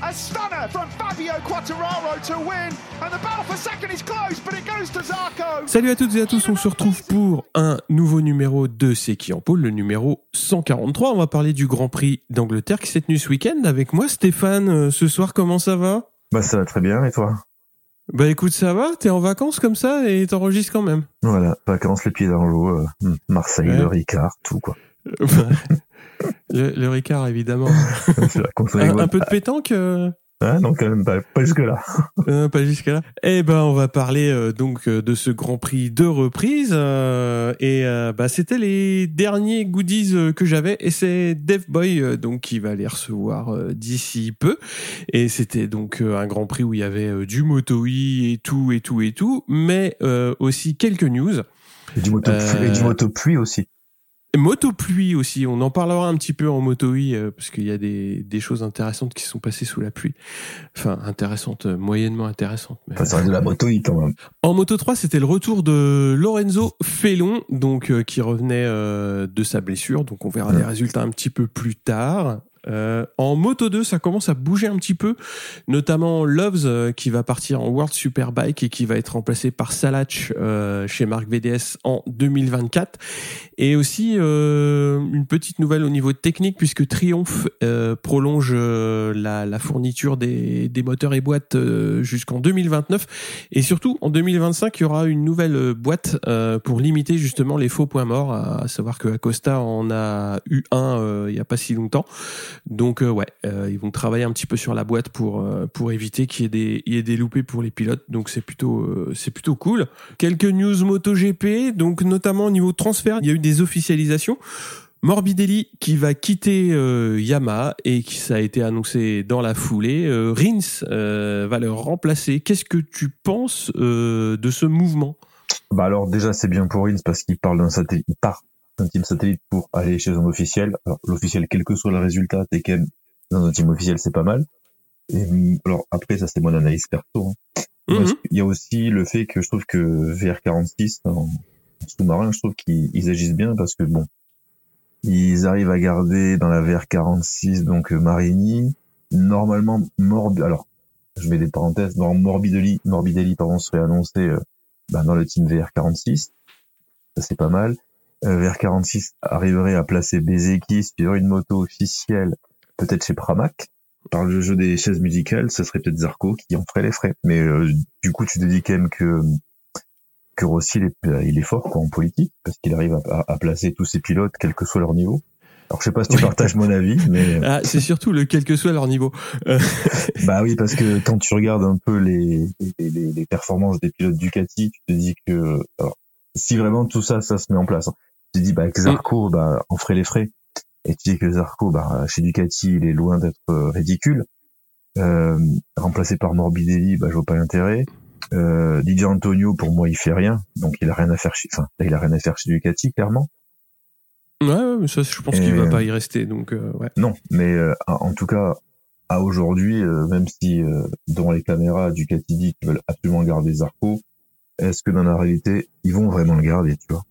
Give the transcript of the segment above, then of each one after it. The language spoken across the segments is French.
A stunner from Fabio Quattararo to win, and the battle for second is close, but it goes to Zarco. Salut à toutes et à tous, on se retrouve pour un nouveau numéro de C'est qui en pôle, le numéro 143. On va parler du Grand Prix d'Angleterre qui s'est tenu ce week-end avec moi, Stéphane. Euh, Ce soir, comment ça va? Bah ça va très bien et toi? Bah écoute, ça va, t'es en vacances comme ça et t'enregistres quand même. Voilà, vacances les pieds dans l'eau, euh, hmm, Marseille, Ouais. le Ricard, tout quoi. le, le Ricard, évidemment. Un, un peu de pétanque euh, Ah non quand même pas, pas jusque là. euh, Pas jusqu'à là. Eh ben, on va parler euh, donc euh, de ce Grand Prix de reprise. euh, et bah, c'était les derniers goodies que j'avais. Et c'est Dave Boy euh, donc qui va les recevoir d'ici peu. Et c'était donc un Grand Prix où il y avait du moto et tout et tout et tout, mais euh, aussi quelques news. Et du moto et du moto pluie aussi. Moto pluie aussi, on en parlera un petit peu en moto euh, parce qu'il y a des, des choses intéressantes qui sont passées sous la pluie. Enfin, intéressantes, euh, moyennement intéressantes. mais- ça de la quand même. En Moto 3, c'était le retour de Lorenzo Felon, donc euh, qui revenait euh, de sa blessure. Donc on verra Ouais. les résultats un petit peu plus tard. Euh, en Moto 2, ça commence à bouger un petit peu, notamment Loves euh, qui va partir en World Superbike et qui va être remplacé par Salach euh, chez Marc VDS en 2024. Et aussi euh, une petite nouvelle au niveau technique puisque Triumph euh, prolonge euh, la, la fourniture des, des moteurs et boîtes jusqu'en 2029 et surtout en 2025 il y aura une nouvelle boîte pour limiter justement les faux points morts à savoir que Acosta en a eu un il y a pas si longtemps donc euh, ouais euh, ils vont travailler un petit peu sur la boîte pour euh, pour éviter qu'il y ait des il y ait des loupés pour les pilotes. Donc c'est plutôt c'est plutôt cool. Quelques news MotoGP. Donc notamment au niveau transfert il y a eu des officialisations. Morbidelli qui va quitter Yamaha et qui ça a été annoncé dans la foulée. Euh, Rins va le remplacer. Qu'est-ce que tu penses de ce mouvement? Bah alors déjà c'est bien pour Rins parce qu'il parle d'un satellite, il part d'un team satellite pour aller chez un officiel. Alors l'officiel quel que soit le résultat, t'es quand même dans un team officiel c'est pas mal. Et hum, alors après ça c'est mon analyse perso. hein. Mhm. Il y a aussi le fait que je trouve que VR46 en sous-marin, je trouve qu'ils ils agissent bien parce que bon, ils arrivent à garder dans la VR46 donc euh, Marini, normalement Morbi, alors je mets des parenthèses, dans Morbidelli, Morbidelli pardon serait annoncé euh, bah, dans le team VR46, ça c'est pas mal. Euh, VR46 arriverait à placer Bezeki sur une moto officielle, peut-être chez Pramac. Par le jeu des chaises musicales, ce serait peut-être Zarco qui en ferait les frais. Mais euh, du coup, tu te dis quand même que que Rossi, il est, euh, il est fort quoi, en politique, parce qu'il arrive à, à- placer tous ses pilotes, quel que soit leur niveau. Alors, je sais pas si tu Oui. partages mon avis, mais ah, C'est surtout le quel que soit leur niveau. Euh, bah oui, parce que quand tu regardes un peu les, les, les- les performances des pilotes Ducati, tu te dis que alors, si vraiment tout ça, ça se met en place, hein, tu dis bah, avec Zarco, bah, on ferait les frais. Et tu dis que Zarco, bah, chez Ducati, il est loin d'être euh, ridicule. Euh, remplacé par Morbidelli, bah, je vois pas l'intérêt. Euh, Didier Antonio, pour moi, il fait rien, donc il a rien à faire chez, enfin, il a rien à faire chez Ducati, clairement. ouais, ouais, mais ça, je pense qu'il va pas y rester. Donc euh, ouais. Non, mais euh, en tout cas, à aujourd'hui, euh, même si euh, dans les caméras Ducati dit qu'ils veulent absolument garder Zarco, est-ce que dans la réalité, ils vont vraiment le garder, tu vois?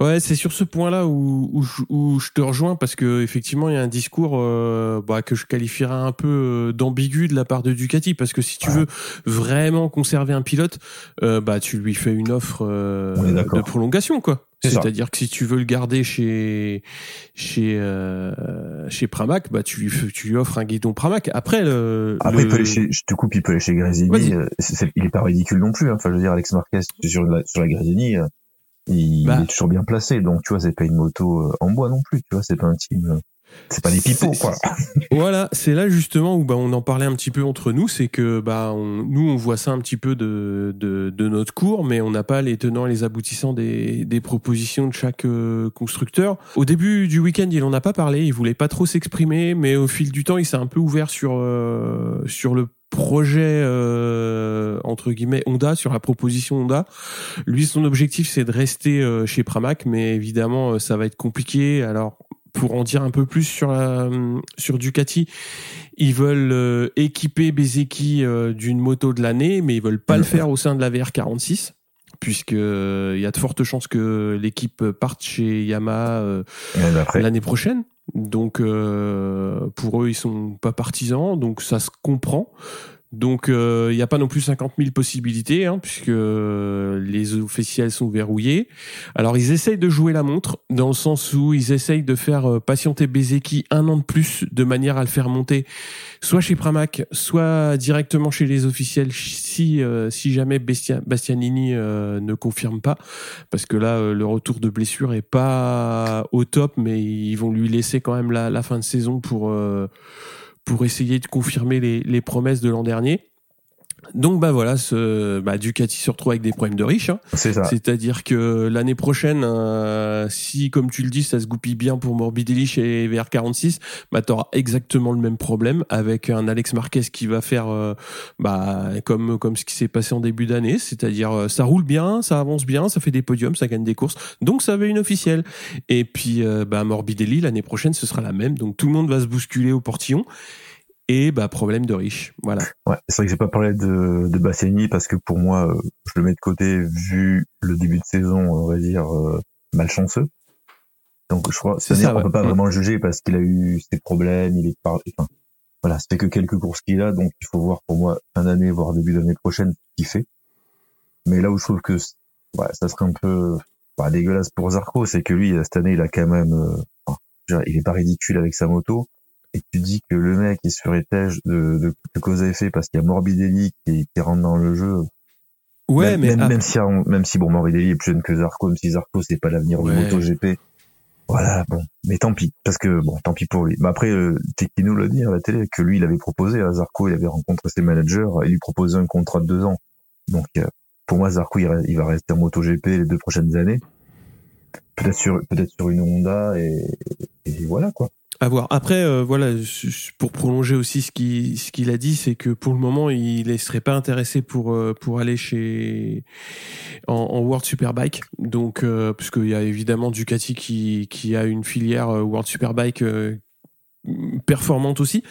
Ouais, c'est sur ce point-là où, où, je- où je te rejoins parce que effectivement il y a un discours euh, bah, que je qualifierais un peu euh, d'ambigu de la part de Ducati parce que si tu Ouais. veux vraiment conserver un pilote, euh, bah tu lui fais une offre euh, de prolongation quoi. C'est-à-dire que si tu veux le garder chez chez euh, chez Pramac, bah tu lui tu lui offres un guidon Pramac. Après le, Après, le- il peut aller chez, je te coupe, il peut aller chez c'est- il est pas ridicule non plus. hein. Enfin, je veux dire, Alex Marquez sur la, sur la Gresini, euh, il Bah. est toujours bien placé. Donc, tu vois, c'est pas une moto euh, en bois non plus. Tu vois, c'est pas un team. euh, C'est pas des pipeaux, quoi. Voilà, c'est là justement où bah, on en parlait un petit peu entre nous, c'est que bah on- nous on voit ça un petit peu de, de, de notre cours, mais on n'a pas les tenants et les aboutissants des, des propositions de chaque euh, constructeur. Au début du week-end, il en a pas parlé, il voulait pas trop s'exprimer, mais au fil du temps, il s'est un peu ouvert sur euh, sur le projet euh, entre guillemets Honda, sur la proposition Honda. Lui, son objectif, c'est de rester euh, chez Pramac, mais évidemment, ça va être compliqué. Alors, pour en dire un peu plus sur la, sur Ducati, ils veulent équiper Bezeki d'une moto de l'année, mais ils veulent pas le faire au sein de la VR46 puisque il y a de fortes chances que l'équipe parte chez Yamaha l'année prochaine. Donc euh, pour eux, ils sont pas partisans, donc ça se comprend. Donc euh, il n'y a pas non plus 50 000 possibilités, hein, puisque les officiels sont verrouillés. Alors ils essayent de jouer la montre, dans le sens où ils essayent de faire euh, patienter Bezeki un an de plus, de manière à le faire monter, soit chez Pramac, soit directement chez les officiels, si euh, si jamais Bastianini ne confirme pas, parce que là le retour de blessure est pas au top, mais ils vont lui laisser quand même la, la fin de saison pour pour essayer de confirmer les, promesses de l'an dernier. Donc bah voilà, ce bah, Ducati se retrouve avec des problèmes de riches. Hein. C'est ça. C'est-à-dire que l'année prochaine, euh, si comme tu le dis, ça se goupille bien pour Morbidelli chez VR46, bah t'auras exactement le même problème avec un Alex Marquez qui va faire euh, bah comme comme ce qui s'est passé en début d'année, c'est-à-dire euh, ça roule bien, ça avance bien, ça fait des podiums, ça gagne des courses, donc ça avait une officielle. Et puis bah Morbidelli l'année prochaine, ce sera la même, donc tout le monde va se bousculer au portillon et bah problème de riche. Voilà. Ouais, c'est vrai que j'ai pas parlé de, de Basseni parce que pour moi, euh, je le mets de côté vu le début de saison, on va dire euh, malchanceux. Donc je crois cette année on peut pas mm. vraiment le juger parce qu'il a eu ses problèmes, il est pas enfin voilà, c'est que quelques courses qu'il a donc il faut voir pour moi fin d'année voire début d'année prochaine ce qu'il fait. Mais là où je trouve que ouais, ça serait un peu bah, dégueulasse pour Zarco, c'est que lui cette année il a quand même euh, il est pas ridicule avec sa moto et tu dis que le mec est sur étage de, de, de cause à effet parce qu'il y a Morbidelli qui, qui rentre dans le jeu. Ouais, mais même, si même si bon Morbidelli est plus jeune que Zarco, même si Zarco c'est pas l'avenir du MotoGP. Voilà, bon, mais tant pis, parce que bon, tant pis pour lui. Mais après, euh, Tekino l'a dit à la télé que lui, il avait proposé à Zarco, il avait rencontré ses managers, il lui proposait un contrat de deux ans. Donc, euh, pour moi, Zarco, il, va rester en MotoGP les deux prochaines années, peut-être sur peut-être sur une Honda et, et voilà quoi. À voir. Après, euh, voilà, pour prolonger aussi ce qu'il ce qu'il a dit, c'est que pour le moment, il ne serait pas intéressé pour euh, pour aller chez en, en World Superbike. Donc, euh, puisqu'il y a évidemment Ducati qui qui a une filière World Superbike performante aussi.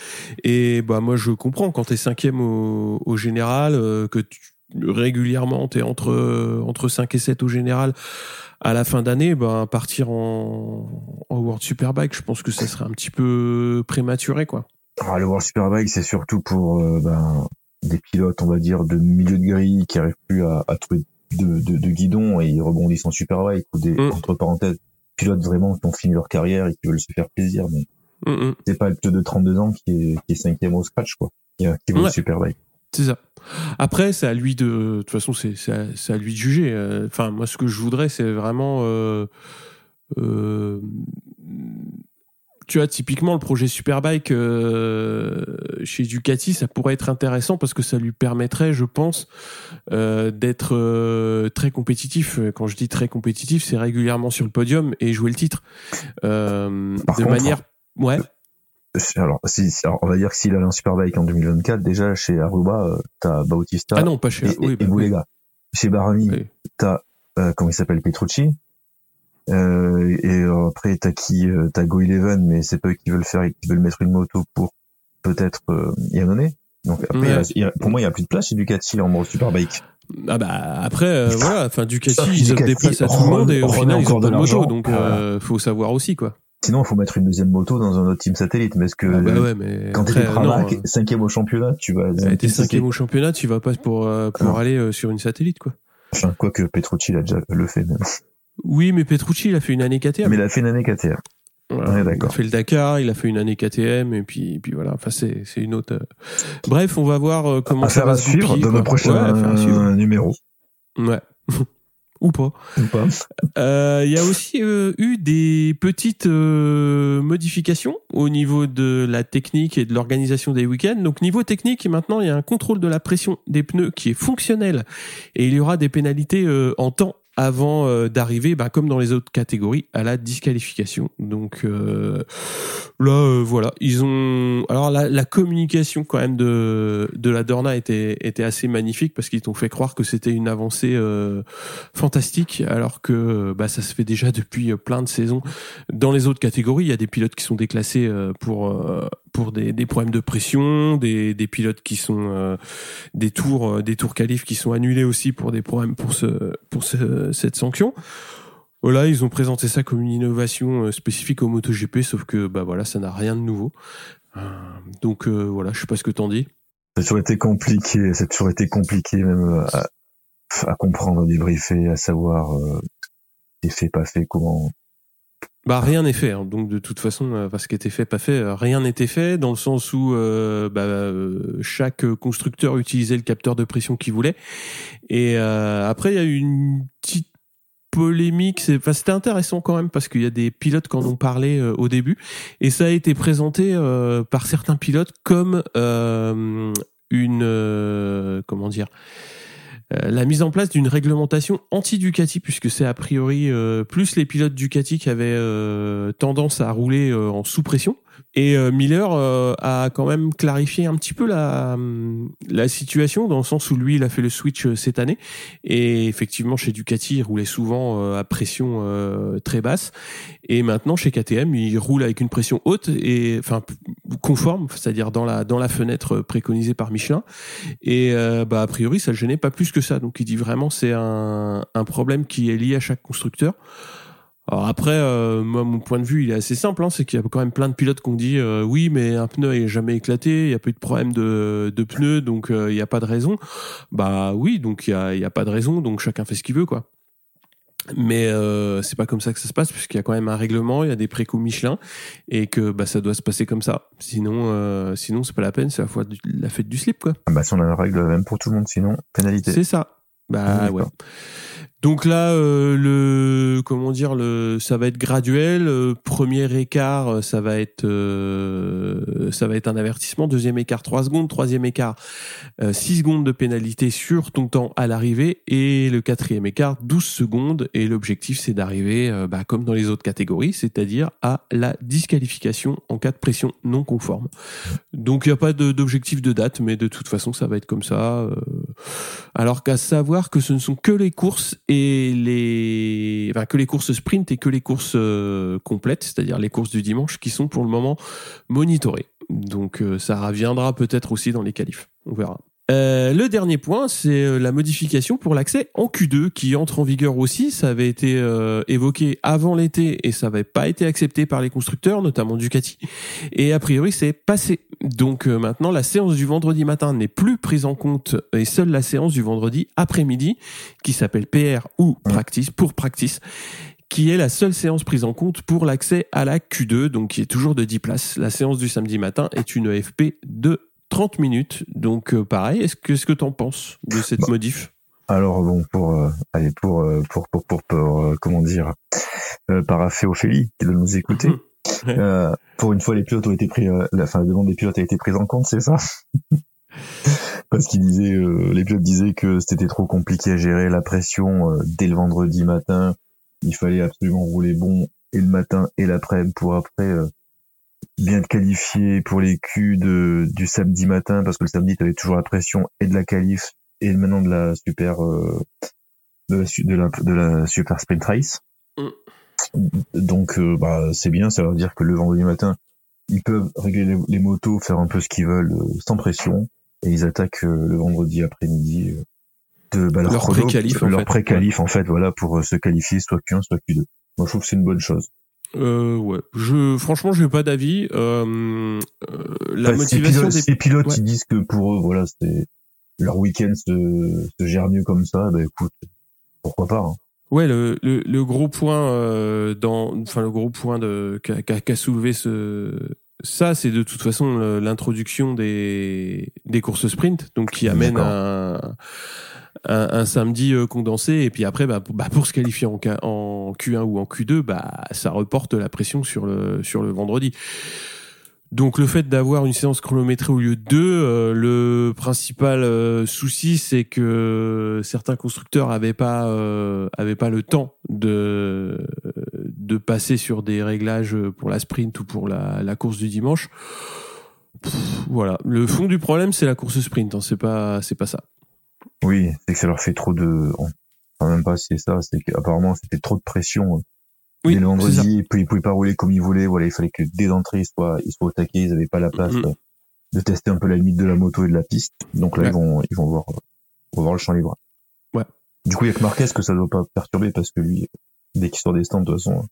Et bah moi, je comprends quand t'es cinquième au, au général, que tu, régulièrement t'es entre entre 5 et 7 au général à la fin d'année, ben, partir en, en World Superbike, je pense que ça serait un petit peu prématuré, quoi. Ah, le World Superbike, c'est surtout pour euh, ben, des pilotes, on va dire, de milieu de grille qui n'arrivent plus à, à trouver de, de, de, guidon et ils rebondissent en Superbike ou des, mm. entre parenthèses, pilotes vraiment qui ont fini leur carrière et qui veulent se faire plaisir, mais mm, mm. c'est pas le pilote de 32 ans qui est, qui est cinquième au scratch, quoi, qui, qui veut le Superbike. C'est ça. Après, c'est à lui de. De toute façon, c'est à, lui de juger. Euh, enfin, moi, ce que je voudrais, c'est vraiment. Euh, euh, tu vois, typiquement, le projet Superbike euh, chez Ducati, ça pourrait être intéressant parce que ça lui permettrait, je pense, euh, d'être euh, très compétitif. Quand je dis très compétitif, c'est régulièrement sur le podium et jouer le titre. de manière. Ouais alors, si, on va dire que s'il a un Superbike en 2024, déjà chez Aruba, euh, t'as Bautista. Ah non, pas chez et, oui, bah, Chez Barani, t'as euh, comment il s'appelle Petrucci. Euh, et après t'as qui euh, T'as Go Eleven, mais c'est pas eux qui veulent faire, qui veulent mettre une moto pour peut-être euh, Yannone. Donc après, pour moi, il y a plus de place chez Ducati en mode Superbike. Ah bah après euh, voilà, enfin Ducati ils donnent des places à tout le monde et au final ils ont pas de moto, donc faut savoir aussi quoi. Sinon, il faut mettre une deuxième moto dans un autre team satellite. Mais est-ce que ah bah ouais, mais quand t'es euh, cinquième au championnat, tu vas. T'es cinquième au championnat, tu vas pas pour euh, pour aller euh, sur une satellite quoi. Enfin, quoi que Petrucci l'a déjà le fait même. Oui, mais Petrucci il a fait une année KTM. Mais il a fait une année KTM. Voilà, il a fait le Dakar, il a fait une année KTM et puis puis voilà. Enfin c'est c'est une autre. Bref, on va voir comment ça va se suivre dans nos prochains numéros. Ouais. ou pas. Euh, il y a aussi euh, eu des petites euh, modifications au niveau de la technique et de l'organisation des week-ends. Donc niveau technique, maintenant il y a un contrôle de la pression des pneus qui est fonctionnel et il y aura des pénalités en temps avant euh, d'arriver, bah, comme dans les autres catégories, à la disqualification. Donc euh, là, euh, voilà, ils ont. Alors la, la, communication quand même de de la Dorna était était assez magnifique parce qu'ils t'ont fait croire que c'était une avancée fantastique, alors que bah, ça se fait déjà depuis plein de saisons. Dans les autres catégories, il y a des pilotes qui sont déclassés pour pour des, des problèmes de pression, des, des pilotes qui sont des tours des tours qualifs qui sont annulés aussi pour des problèmes pour ce pour ce cette sanction. Voilà, ils ont présenté ça comme une innovation euh, spécifique au MotoGP, sauf que bah voilà, ça n'a rien de nouveau. Euh, donc euh, voilà, je sais pas ce que t'en dis. Ça a toujours été compliqué, ça a toujours été compliqué même à, à comprendre, à débriefer, à savoir euh, est fait, pas fait, comment. Bah rien n'est fait, hein. donc de toute façon, parce qui était fait, pas fait, rien n'était fait dans le sens où bah, chaque constructeur utilisait le capteur de pression qu'il voulait. Et après, il y a eu une petite polémique. C'est, enfin, c'était intéressant quand même parce qu'il y a des pilotes qui en ont parlé euh, au début et ça a été présenté euh, par certains pilotes comme euh, une comment dire la mise en place d'une réglementation anti-Ducati puisque c'est a priori plus les pilotes Ducati qui avaient tendance à rouler en sous pression et euh, Miller euh, a quand même clarifié un petit peu la, la situation dans le sens où lui il a fait le switch euh, cette année. Et effectivement chez Ducati il roulait souvent à pression très basse. Et maintenant chez KTM il roule avec une pression haute et enfin conforme c'est-à-dire dans la dans la fenêtre préconisée par Michelin. Et bah a priori ça le gênait pas plus que ça. Donc il dit vraiment c'est un, un problème qui est lié à chaque constructeur. Alors après, euh, moi, mon point de vue, il est assez simple, hein, c'est qu'il y a quand même plein de pilotes qui ont dit euh, oui, mais un pneu est jamais éclaté, il n'y a pas eu de problème de, de pneus, donc euh, il n'y a pas de raison. Bah oui, donc il y a, y a pas de raison, donc chacun fait ce qu'il veut, quoi. Mais euh, c'est pas comme ça que ça se passe, puisqu'il y a quand même un règlement, il y a des préco Michelin, et que bah ça doit se passer comme ça. Sinon, euh, sinon c'est pas la peine, c'est la, fois la fête du slip, quoi. Ah bah si on a une règle même pour tout le monde, sinon pénalité. C'est ça. Bah ouais. Donc là, euh, le comment dire, le ça va être graduel. Euh, premier écart, euh, ça va être ça va être un avertissement. Deuxième écart, 3 secondes. Troisième écart, 6 secondes de pénalité sur ton temps à l'arrivée. Et le quatrième écart, 12 secondes. Et l'objectif, c'est d'arriver, bah, comme dans les autres catégories, c'est-à-dire à la disqualification en cas de pression non conforme. Donc il n'y a pas d'objectif de, date, mais de toute façon, ça va être comme ça. Alors qu'à savoir que ce ne sont que les courses et les, enfin, que les courses sprint et que les courses euh, complètes, c'est-à-dire les courses du dimanche, qui sont pour le moment monitorées. Donc euh, ça reviendra peut-être aussi dans les qualifs. On verra. Euh, le dernier point, c'est euh, la modification pour l'accès en Q2 qui entre en vigueur aussi. Ça avait été euh, évoqué avant l'été et ça n'avait pas été accepté par les constructeurs, notamment Ducati. Et a priori, c'est passé. Donc maintenant, la séance du vendredi matin n'est plus prise en compte et seule la séance du vendredi après-midi, qui s'appelle PR ou Practice pour Practice qui est la seule séance prise en compte pour l'accès à la Q2, donc qui est toujours de 10 places. La séance du samedi matin est une FP de 30 minutes. Donc euh, pareil, est-ce que ce que tu en penses de cette bah, modif? Alors bon, pour euh, allez pour, euh, pour pour pour, pour comment dire, paraffer Ophélie qui doit nous écouter. pour une fois, les pilotes ont été pris, la, fin, la demande des pilotes a été prise en compte, c'est ça? Parce qu'ils disaient, les pilotes disaient que c'était trop compliqué à gérer la pression dès le vendredi matin. Il fallait absolument rouler bon et le matin et l'après-midi pour après bien te qualifier pour les culs de, du samedi matin parce que le samedi tu avais toujours la pression et de la qualif et maintenant de la super euh, de, la, de, la, de la super sprint race. Mm. Donc euh, bah c'est bien, ça veut dire que le vendredi matin ils peuvent régler les, motos, faire un peu ce qu'ils veulent euh, sans pression et ils attaquent le vendredi après-midi de bah, leur, pré-qualif leur pré-qualif en fait voilà pour se qualifier soit Q1 soit Q2. Moi je trouve que c'est une bonne chose. Euh, ouais. Je, franchement, j'ai pas d'avis. Euh, euh, la motivation des pilotes, qui disent que pour eux, voilà, c'est leur week-end se, se, gère mieux comme ça. Bah écoute, pourquoi pas. Hein. Ouais, le, le, le, gros point euh, dans, enfin le gros point de qu'a qu soulevé ce ça, c'est de toute façon l'introduction des des courses sprint, donc qui amène un un, samedi euh, condensé et puis après bah, pour, bah, se qualifier en, en, Q1 ou en Q2 bah ça reporte la pression sur le sur le vendredi Donc le fait d'avoir une séance chronométrée au lieu de deux, euh, le principal euh, souci c'est que certains constructeurs avaient pas avaient pas le temps de de passer sur des réglages pour la sprint ou pour la, course du dimanche. Voilà, le fond du problème c'est la course sprint, hein, c'est pas c'est pas ça. Oui, c'est que ça leur fait trop de. Enfin, même pas si c'est ça, c'est qu'apparemment c'était trop de pression. Oui, dès le vendredi, ils pouvaient pas rouler comme ils voulaient. Voilà, il fallait que dès l'entrée ils soient, ils soient au taquet. Ils avaient pas la place euh, de tester un peu la limite de la moto et de la piste. Donc là, Ouais. ils vont, ils vont voir, euh, ils vont voir le champ libre. Ouais. Du coup, il y a que Marquez que ça doit pas perturber parce que lui, dès qu'il sort des stands, de toute façon.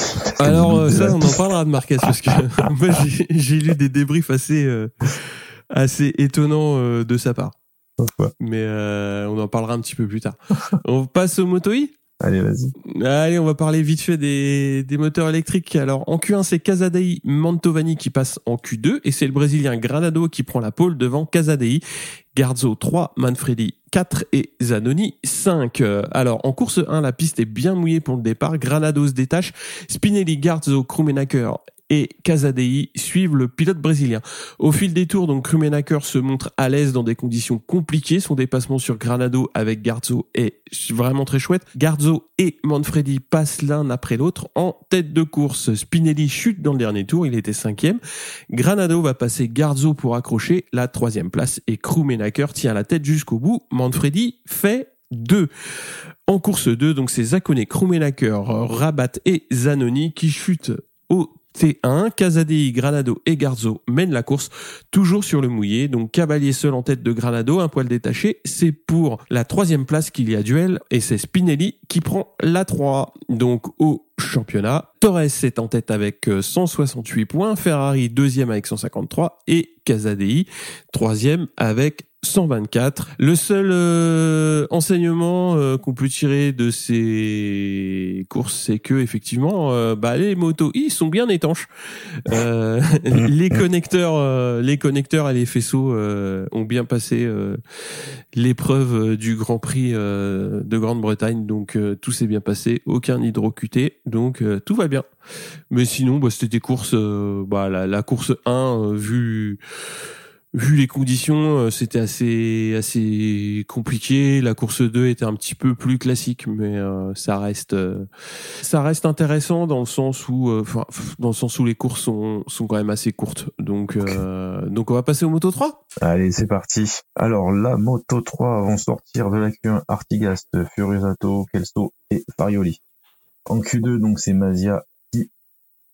euh, Alors euh, ça, la on en parlera de Marquez parce que moi j'ai- j'ai lu des débriefs assez euh, assez étonnants euh, de sa part. Mais euh, on en parlera un petit peu plus tard. on passe au Moto E Allez, vas-y. Allez, on va parler vite fait des, des moteurs électriques. Alors, en Q1, c'est Casadei Mantovani qui passe en Q2 et c'est le Brésilien Granado qui prend la pole devant Casadei. Garzo 3, Manfredi 4 et Zanoni 5. Euh, Alors, en course 1, la piste est bien mouillée pour le départ. Granado se détache. Spinelli, Garzo, Krumenacker et Casadei suivent le pilote brésilien. Au fil des tours, donc Krumenacker se montre à l'aise dans des conditions compliquées. Son dépassement sur Granado avec Garzo est vraiment très chouette. Garzo et Manfredi passent l'un après l'autre en tête de course. Spinelli chute dans le dernier tour, il était cinquième. Granado va passer Garzo pour accrocher la troisième place et Krumenacker tient la tête jusqu'au bout. Manfredi fait deux. En course 2, donc c'est Zakone, Krumenacker, Rabat et Zanoni qui chutent au T1, Casadei, Granado et Garzo mènent la course toujours sur le mouillé. Donc Cavalier seul en tête de Granado, un poil détaché. C'est pour la troisième place qu'il y a duel et c'est Spinelli qui prend la 3. Donc au championnat, Torres est en tête avec euh, 168 points, Ferrari deuxième avec 153 et Casadei troisième avec 124. Le seul euh, enseignement euh, qu'on peut tirer de ces courses, c'est que effectivement, euh, bah, les motos ils sont bien étanches. Euh, les connecteurs, euh, les connecteurs et les faisceaux euh, ont bien passé euh, l'épreuve du Grand Prix euh, de Grande-Bretagne, donc euh, tout s'est bien passé, aucun hydrocuté, donc euh, tout va bien. Mais sinon, bah, c'était des courses, euh, bah, la, la course 1, euh, vu vu les conditions, euh, c'était assez assez compliqué. La course 2 était un petit peu plus classique, mais euh, ça reste euh, ça reste intéressant dans le sens où dans le sens où les courses sont sont quand même assez courtes. Donc donc on va passer au moto 3. Allez, c'est parti. Alors, la Moto 3 vont sortir de la Q1 Artigast, Furisato, Kelso et Farioli. En Q2, donc, c'est Mazia qui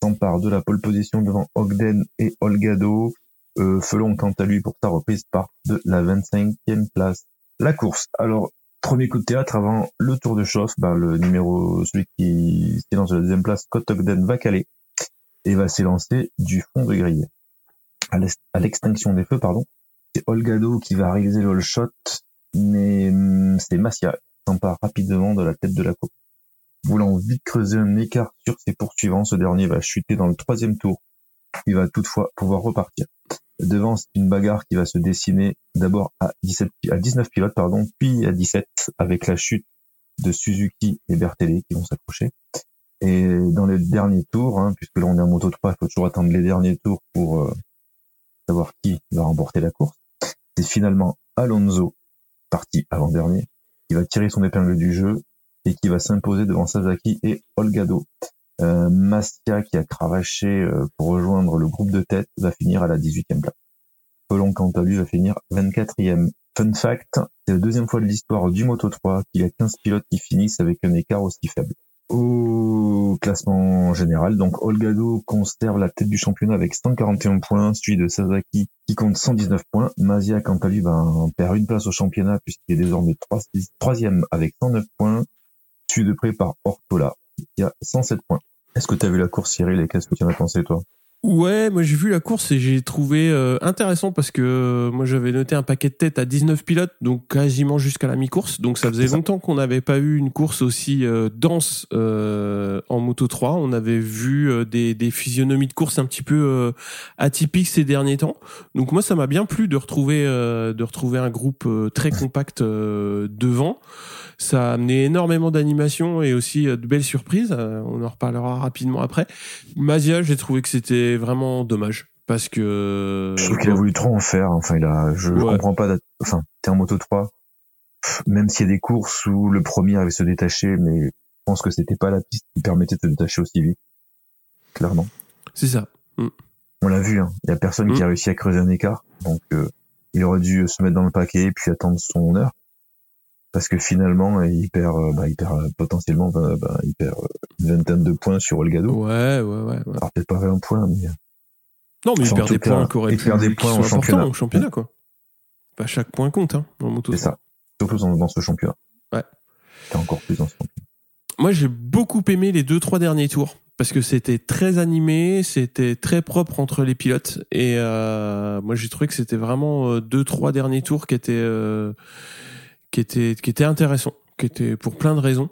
s'empare de la pole position devant Ogden et Olgado. Euh, Felon, quant à lui, pour sa reprise, part de la 25e place. La course. Alors, premier coup de théâtre avant le tour de chauffe, bah, le numéro, celui qui, est dans la deuxième place, Scott Ogden, va caler et va s'élancer du fond de grille. À l'ex- à l'extinction des feux, pardon c'est Olgado qui va réaliser le shot, mais hum, c'est Massia qui s'empare rapidement de la tête de la coupe. Voulant vite creuser un écart sur ses poursuivants, ce dernier va chuter dans le troisième tour. Il va toutefois pouvoir repartir. Devant, c'est une bagarre qui va se dessiner d'abord à 17, pi- à 19 pilotes, pardon, puis à 17 avec la chute de Suzuki et Bertelli qui vont s'accrocher. Et dans les derniers tours, hein, puisque là on est en moto 3, il faut toujours attendre les derniers tours pour euh, savoir qui va remporter la course. C'est finalement Alonso, parti avant-dernier, qui va tirer son épingle du jeu et qui va s'imposer devant Sasaki et Olgado. Euh, Mastia, qui a cravaché euh, pour rejoindre le groupe de tête, va finir à la 18e place. Pelon, quant à lui, va finir 24e. Fun fact, c'est la deuxième fois de l'histoire du Moto 3 qu'il y a 15 pilotes qui finissent avec un écart aussi faible. Au classement général, donc Olgado conserve la tête du championnat avec 141 points, suivi de Sasaki qui compte 119 points. Mazia, quant à lui, ben, perd une place au championnat puisqu'il est désormais trois- troisième avec 109 points, suivi de près par Ortola qui a 107 points. Est-ce que tu as vu la course, Cyril, et qu'est-ce que tu en as pensé, toi? Ouais, moi j'ai vu la course et j'ai trouvé euh, intéressant parce que euh, moi j'avais noté un paquet de tête à 19 pilotes, donc quasiment jusqu'à la mi-course. Donc ça faisait longtemps qu'on n'avait pas eu une course aussi euh, dense euh, en Moto 3. On avait vu euh, des, des physionomies de course un petit peu euh, atypiques ces derniers temps. Donc moi ça m'a bien plu de retrouver euh, de retrouver un groupe euh, très compact euh, devant. Ça a amené énormément d'animation et aussi de belles surprises. Euh, on en reparlera rapidement après. Mazia, j'ai trouvé que c'était vraiment dommage parce que Je trouve qu'il a voulu trop en faire. Enfin, il a, je, Ouais. comprends pas. Enfin, t'es en moto 3. pff, Même s'il y a des courses où le premier avait se détacher, mais je pense que c'était pas la piste qui permettait de se détacher aussi vite. Clairement. c'est ça. On l'a vu, hein. Il y a personne qui Mm. a réussi à creuser un écart. Donc, euh, il aurait dû se mettre dans le paquet et puis attendre son heure. Parce que finalement, il perd, euh, bah, il perd euh, potentiellement, bah, bah, il perd euh, une vingtaine de points sur Olgado. Ouais, ouais, ouais. ouais. Alors peut-être pas 20 points, mais Non, mais il perd des points qui auraient il pu perd des points au championnat. au championnat, quoi. Bah, chaque point compte, hein, moto. c'est ça. Surtout dans, dans ce championnat. Ouais. C'est encore plus dans ce championnat. Moi, j'ai beaucoup aimé les deux, trois derniers tours. Parce que c'était très animé, c'était très propre entre les pilotes. Et euh, moi, j'ai trouvé que c'était vraiment euh, deux, trois derniers tours qui étaient, euh, qui étaient, qui étaient intéressants, qui étaient pour plein de raisons.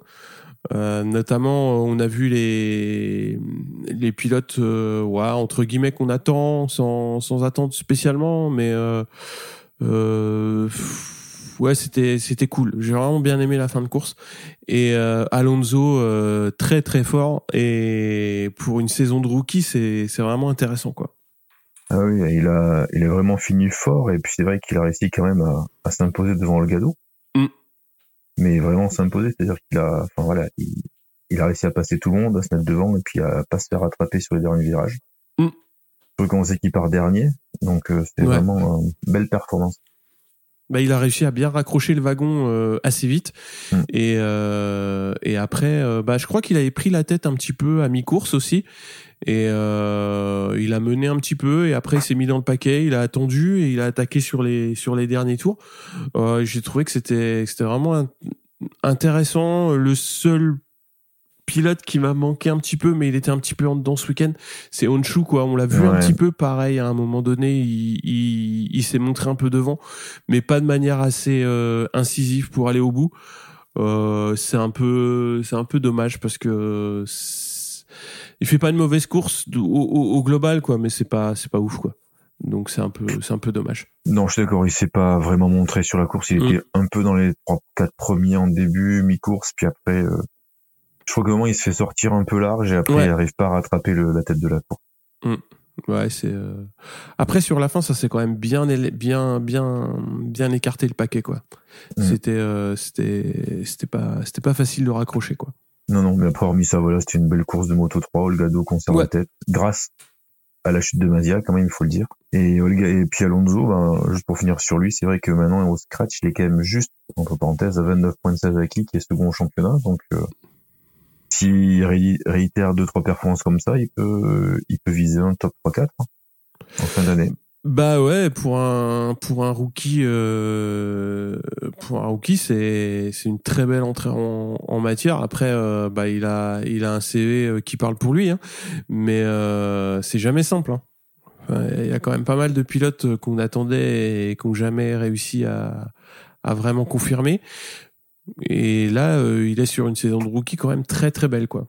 Euh, notamment, on a vu les les pilotes, euh, entre guillemets qu'on attend, sans sans attendre spécialement, mais euh, ouais, c'était c'était cool. J'ai vraiment bien aimé la fin de course et Alonso très très fort et pour une saison de rookie, c'est c'est vraiment intéressant quoi. Ah oui, il a, il a vraiment fini fort et puis c'est vrai qu'il a réussi quand même à s'imposer devant le Gado. Mais vraiment s'imposer, c'est-à-dire qu'il a, enfin voilà, il, il a réussi à passer tout le monde, à se mettre devant et puis à pas se faire attraper sur les derniers virages. Mm. Surtout quand on sait qu'il part dernier, donc euh, c'était Ouais. vraiment une belle performance. Bah, il a réussi à bien raccrocher le wagon euh, assez vite Mm. et euh, et après euh, bah je crois qu'il avait pris la tête un petit peu à mi-course aussi et euh, il a mené un petit peu et après il s'est mis dans le paquet, il a attendu et il a attaqué sur les sur les derniers tours. Euh, j'ai trouvé que c'était c'était vraiment in- intéressant, le seul pilote qui m'a manqué un petit peu mais il était un petit peu en dedans ce week-end c'est Honshu quoi on l'a vu un petit peu pareil à un moment donné il, il, il s'est montré un peu devant mais pas de manière assez euh, incisive pour aller au bout. Euh, c'est un peu, c'est un peu dommage parce que il fait pas une mauvaise course au, au- au global quoi, mais c'est pas, c'est pas ouf quoi. Donc c'est un peu, c'est un peu dommage. Non, je suis d'accord, il s'est pas vraiment montré sur la course. Il Mm. était un peu dans les trois, quatre premiers en début, mi-course, puis après, euh, je crois qu'au moment il se fait sortir un peu large et après Ouais. il arrive pas à rattraper le- la tête de la course. Ouais, c'est. euh, Après sur la fin, ça s'est quand même bien, bien, bien, bien écarté le paquet quoi. Mm. C'était, euh, c'était, c'était pas, c'était pas facile de raccrocher quoi. Non, non, mais après, hormis ça, voilà, c'était une belle course de Moto 3. Olgado conserve Ouais. la tête grâce à la chute de Mazia, quand même, il faut le dire. Et Olga, et puis Alonso, ben, juste pour finir sur lui, c'est vrai que maintenant, au scratch, il est quand même juste, entre parenthèses, à 29 points de Sasaki, qui est second au championnat. Donc, euh, s'il ré- réitère deux, trois performances comme ça, il peut, viser un top 3-4 hein, en fin d'année. Bah ouais, pour un pour un rookie, euh, pour un rookie, c'est c'est une très belle entrée en, matière. Après, euh, bah il a il a un CV euh, qui parle pour lui, hein, mais c'est jamais simple. hein. Il y a quand même pas mal de pilotes qu'on attendait et qui n'ont jamais réussi à à vraiment confirmer. Et là, euh, il est sur une saison de rookie quand même très très belle, quoi.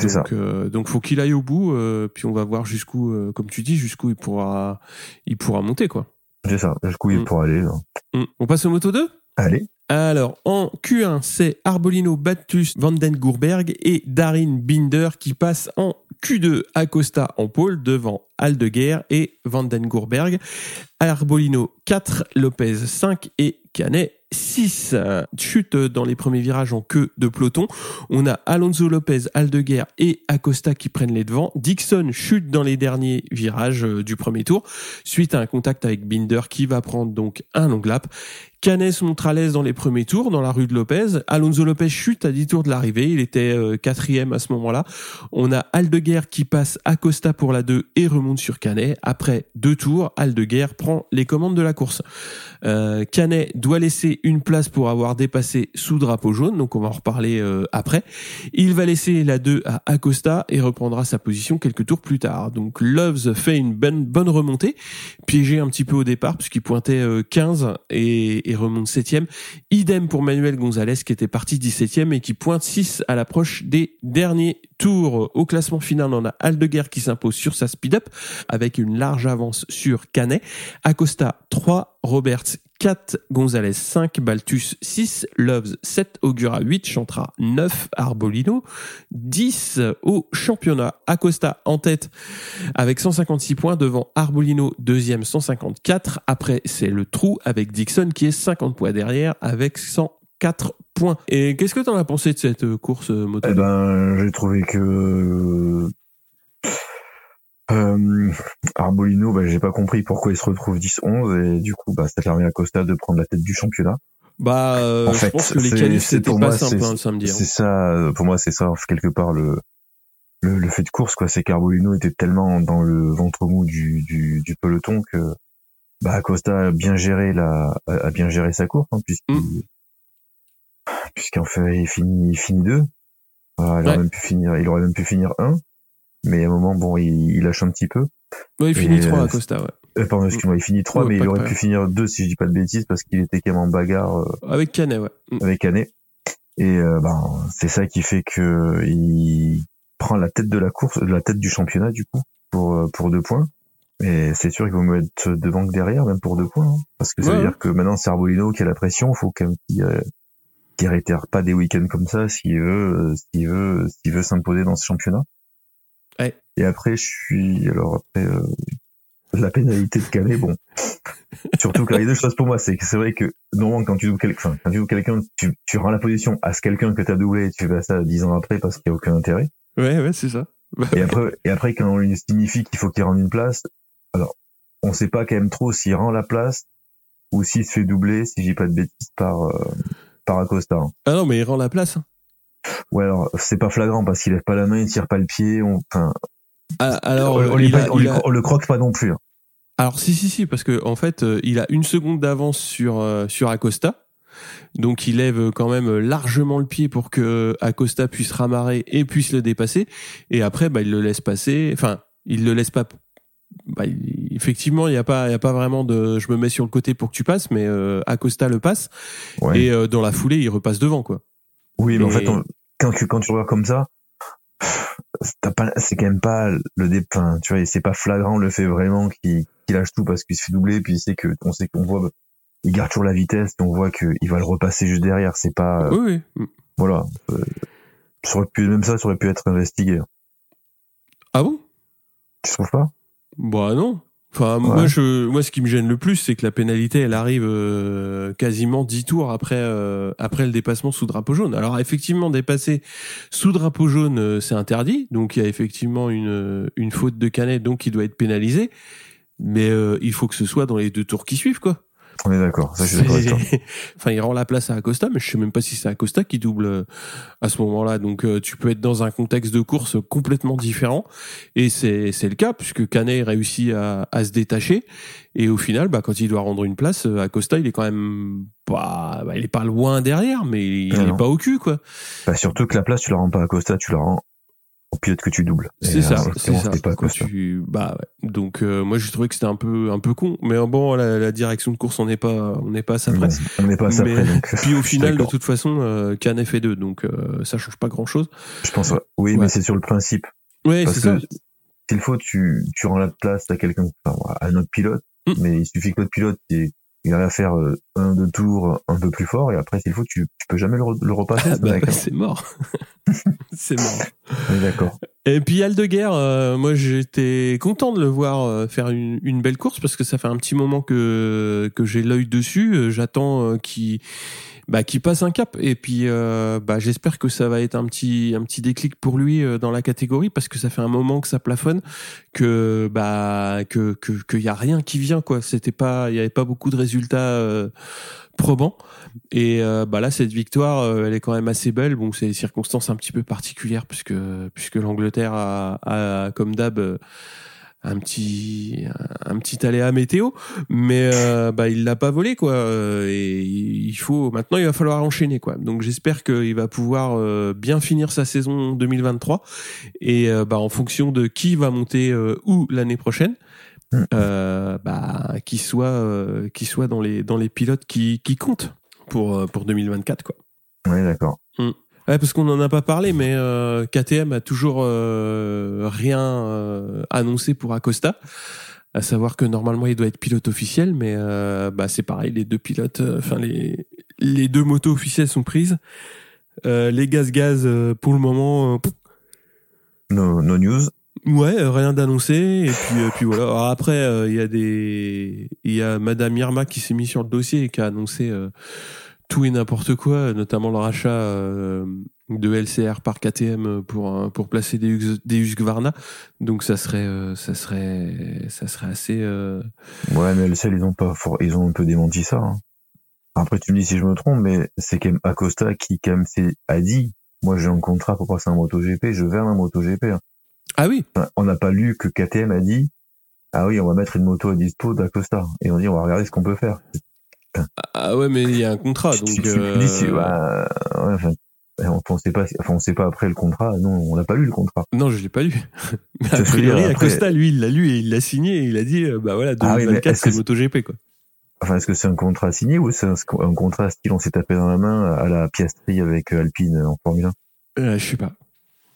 C'est ça. Donc, euh, donc faut qu'il aille au bout, euh, puis on va voir jusqu'où, euh, comme tu dis, jusqu'où il pourra, il pourra monter, quoi. C'est ça. Jusqu'où il Mm. pourra aller. là. Mm. On passe au moto 2 Allez. alors, en Q1, c'est Arbolino Battus Vanden Gourberg et Darin Binder qui passent en Q2. Acosta en pôle devant Aldeguer et Vanden Gourberg. Arbolino 4, Lopez 5 et Canet 6. Euh, Chute dans les premiers virages en queue de peloton. On a Alonso Lopez, Aldeguer et Acosta qui prennent les devants. Dixon chute dans les derniers virages euh, du premier tour suite à un contact avec Binder qui va prendre donc un long lap. Canet se montre à l'aise dans les premiers tours, dans la rue de Lopez. Alonso Lopez chute à 10 tours de l'arrivée. Il était euh, quatrième à ce moment-là. On a Aldeguer qui passe Acosta pour la 2 et remonte sur Canet. Après deux tours, Aldeguer prend les commandes de la course. Euh, Canet doit laisser une place pour avoir dépassé sous drapeau jaune, donc on va en reparler euh, après. Il va laisser la 2 à Acosta et reprendra sa position quelques tours plus tard. Donc Loves fait une bonne, bonne remontée, piégé un petit peu au départ puisqu'il pointait euh, 15 et, et remonte 7 Idem pour Manuel Gonzalez qui était parti 17 e et qui pointe 6 à l'approche des derniers tours. Au classement final, on a Aldeguer qui s'impose sur sa speed-up avec une large avance sur Canet. Acosta 3, Roberts 4, Gonzalez 5, Baltus 6, Loves 7, Augura 8, Chantra 9, Arbolino 10 au championnat. Acosta en tête avec 156 points devant Arbolino deuxième 154. Après c'est le trou avec Dixon qui est 50 points derrière avec 104 points. Et qu'est-ce que tu en as pensé de cette euh, course euh, moto? Eh ben, j'ai trouvé que euh, Arbolino, bah, j'ai pas compris pourquoi il se retrouve 10-11 et du coup, bah, ça permet à Costa de prendre la tête du championnat. Bah, euh, En je fait, pense que les qualifs c'était pour pas moi, simple c'est- hein, samedi. hein. C'est ça, pour moi, c'est ça quelque part le le, le fait de course quoi. C'est qu'Arbolino était tellement dans le ventre mou du, du, du peloton que bah Costa a bien géré la a bien géré sa course hein, puisqu'il Mm. puisqu'en fait il finit il finit deux. Il aurait même pu finir il aurait même pu finir un. Mais à un moment bon il, il lâche un petit peu. Ouais, il finit Et, 3 euh, à Costa, ouais. Euh, pardon, excuse-moi, il finit trois, Ouais, mais pas il aurait pu finir deux si je dis pas de bêtises parce qu'il était quand même en bagarre euh, Avec Canet, ouais. Mm. avec Canet. Et euh, ben c'est ça qui fait que il prend la tête de la course, la tête du championnat du coup pour euh, pour deux points. Et c'est sûr qu'il vaut mieux être devant que derrière, même pour deux points, hein. parce que ça Ouais, veut ouais. dire que maintenant c'est Arbolino qui a la pression. Faut quand même qu'il euh, qu'il réitère pas des week-ends comme ça s'il veut euh, s'il veut s'il veut s'imposer dans ce championnat. Ouais. Et après je suis alors après euh, la pénalité de Canet, bon. Surtout qu'il y a deux choses pour moi, c'est que c'est vrai que normalement quand tu doubles quelqu'un, quand tu doubles quelqu'un, tu, tu rends la position à ce quelqu'un que t'as doublé et tu fais ça dix ans après parce qu'il n'y a aucun intérêt. Ouais, ouais, c'est ça. Et après, et après quand on lui signifie qu'il faut qu'il rende une place, alors on sait pas quand même trop s'il rend la place ou s'il se fait doubler, si j'ai pas de bêtises, par euh, par Acosta. hein. Ah non, mais il rend la place. hein. Ouais alors c'est pas flagrant parce qu'il lève pas la main, il tire pas le pied, on, enfin, Ah, alors, on, euh, on il a- on il a- le croque pas non plus. hein. alors si, si, si, parce que en fait, euh, il a une seconde d'avance sur euh, sur Acosta. Donc il lève quand même largement le pied pour que Acosta puisse ramarrer et puisse le dépasser. Et après, bah, il le laisse passer. Enfin, il le laisse pas. Bah, il- effectivement, il y a pas, il y a pas vraiment de. Je me mets sur le côté pour que tu passes, mais euh, Acosta le passe Ouais. et euh, dans la foulée, il repasse devant quoi. Oui, mais, en fait, on- quand tu quand tu le vois comme ça, t'as pas, c'est quand même pas le dé, enfin, tu vois, c'est pas flagrant le fait vraiment qu'il lâche tout parce qu'il se fait doubler, puis il sait que, on sait qu'on voit, il garde toujours la vitesse, on voit qu'il va le repasser juste derrière. C'est pas, Oui, oui. voilà, euh, ça aurait pu, même ça, ça aurait pu être investigué. Ah bon? Tu trouves pas? Bah non. Enfin, moi, je, moi, ce qui me gêne le plus, c'est que la pénalité, elle arrive euh, quasiment 10 tours après, euh, après le dépassement sous drapeau jaune. Alors, effectivement, dépasser sous drapeau jaune, euh, c'est interdit. Donc, il y a effectivement une, une faute de Canet, donc il doit être pénalisé. Mais euh, il faut que ce soit dans les deux tours qui suivent, quoi. On est d'accord, ça, je suis d'accord avec toi. C'est- enfin, il rend la place à Acosta, mais je sais même pas si c'est Acosta qui double euh, à ce moment-là. Donc, euh, tu peux être dans un contexte de course complètement différent. Et c'est c'est le cas, puisque Canet réussit à, à se détacher. Et au final, bah, quand il doit rendre une place, euh, Acosta, il est quand même pas, bah, il est pas loin derrière, mais il Non, est non. pas au cul, quoi. Bah, surtout que la place, tu la rends pas à Costa, tu la rends au pilote que tu doubles. C'est ça, euh, en c'est ça. c'était pas Quand tu- bah, ouais. Donc, euh, moi, j'ai trouvé que c'était un peu, un peu con. Mais euh, bon, la, la direction de course, on n'est pas, on n'est pas à ça près. On n'est pas à ça Mais- près, donc. Puis au je final, de toute façon, euh, Canet fait deux, donc euh, ça change pas grand-chose. Je pense, ouais. oui, Ouais. mais c'est sur le principe. Parce c'est ça. s'il faut, tu, tu rends la place à quelqu'un, enfin, à un autre pilote, Mm. mais il suffit que l'autre pilote, il, il arrive à faire euh, un, deux tours un peu plus fort, et après, s'il faut, tu, tu peux jamais le, le repasser, Ah bah, mec, hein. c'est mort. c'est mort. D'accord. Et puis Aldeguerre, euh, moi j'étais content de le voir euh, faire une, une belle course parce que ça fait un petit moment que que j'ai l'œil dessus. Euh, J'attends euh, qu'il bah, qu'il passe un cap et puis euh, bah, j'espère que ça va être un petit un petit déclic pour lui euh, dans la catégorie parce que ça fait un moment que ça plafonne que bah que que qu'il y a rien qui vient quoi. C'était pas il y avait pas beaucoup de résultats euh, probants et euh, bah là cette victoire euh, elle est quand même assez belle. Bon c'est des circonstances un petit peu particulières puisque puisque l'Angleterre a, a comme d'hab euh, un petit un petit aléa météo mais euh, bah il l'a pas volé quoi. Euh, et il faut maintenant il va falloir enchaîner quoi. Donc j'espère qu'il va pouvoir euh, bien finir sa saison 2023 et euh, bah en fonction de qui va monter où l'année prochaine Mm. bah qu'il soit qu'il soit dans les dans les pilotes qui qui comptent pour pour 2024 quoi. Est d'accord. Ouais, parce qu'on n'en a pas parlé, mais euh, KTM a toujours euh, rien euh, annoncé pour Acosta. À savoir que normalement il doit être pilote officiel, mais euh, bah c'est pareil, les deux pilotes, euh, enfin les les deux motos officielles sont prises. Euh, les gaz gaz pour le moment, No, no news. ouais, rien d'annoncé. Et puis euh, puis voilà. Alors après euh, il y a des il y a Madame Irma qui s'est mis sur le dossier et qui a annoncé euh, tout et n'importe quoi, notamment le rachat euh, de LCR par KTM pour pour placer des des Husqvarna. Donc ça serait euh, ça serait ça serait assez euh, Ouais, mais sel, ils ont pas ils ont un peu démenti ça. hein. Après, tu me dis si je me trompe, mais c'est quand même Acosta qui, quand même, s'est- a dit, moi, j'ai un contrat pour passer un MotoGP, je vais un MotoGP. hein. Ah oui, Enfin, on n'a pas lu que KTM a dit, ah oui, on va mettre une moto à dispo d'Acosta. Et on dit, on va regarder ce qu'on peut faire. Ah ouais, mais il y a un contrat, donc. Tu- tu me euh, dis si- bah, ouais, enfin, on sait pas, enfin, on sait pas après le contrat. Non, on n'a pas lu le contrat. Non, je l'ai pas lu. Mais a priori, après- Acosta, lui, il l'a lu et il l'a signé et il a dit, euh, bah voilà, Ah oui, mais 2024, est-ce que c'est MotoGP, quoi. Enfin, est-ce que c'est un contrat signé ou c'est un, un contrat style on s'est tapé dans la main à la Piastri avec euh, Alpine en Formule 1? Euh, je sais pas.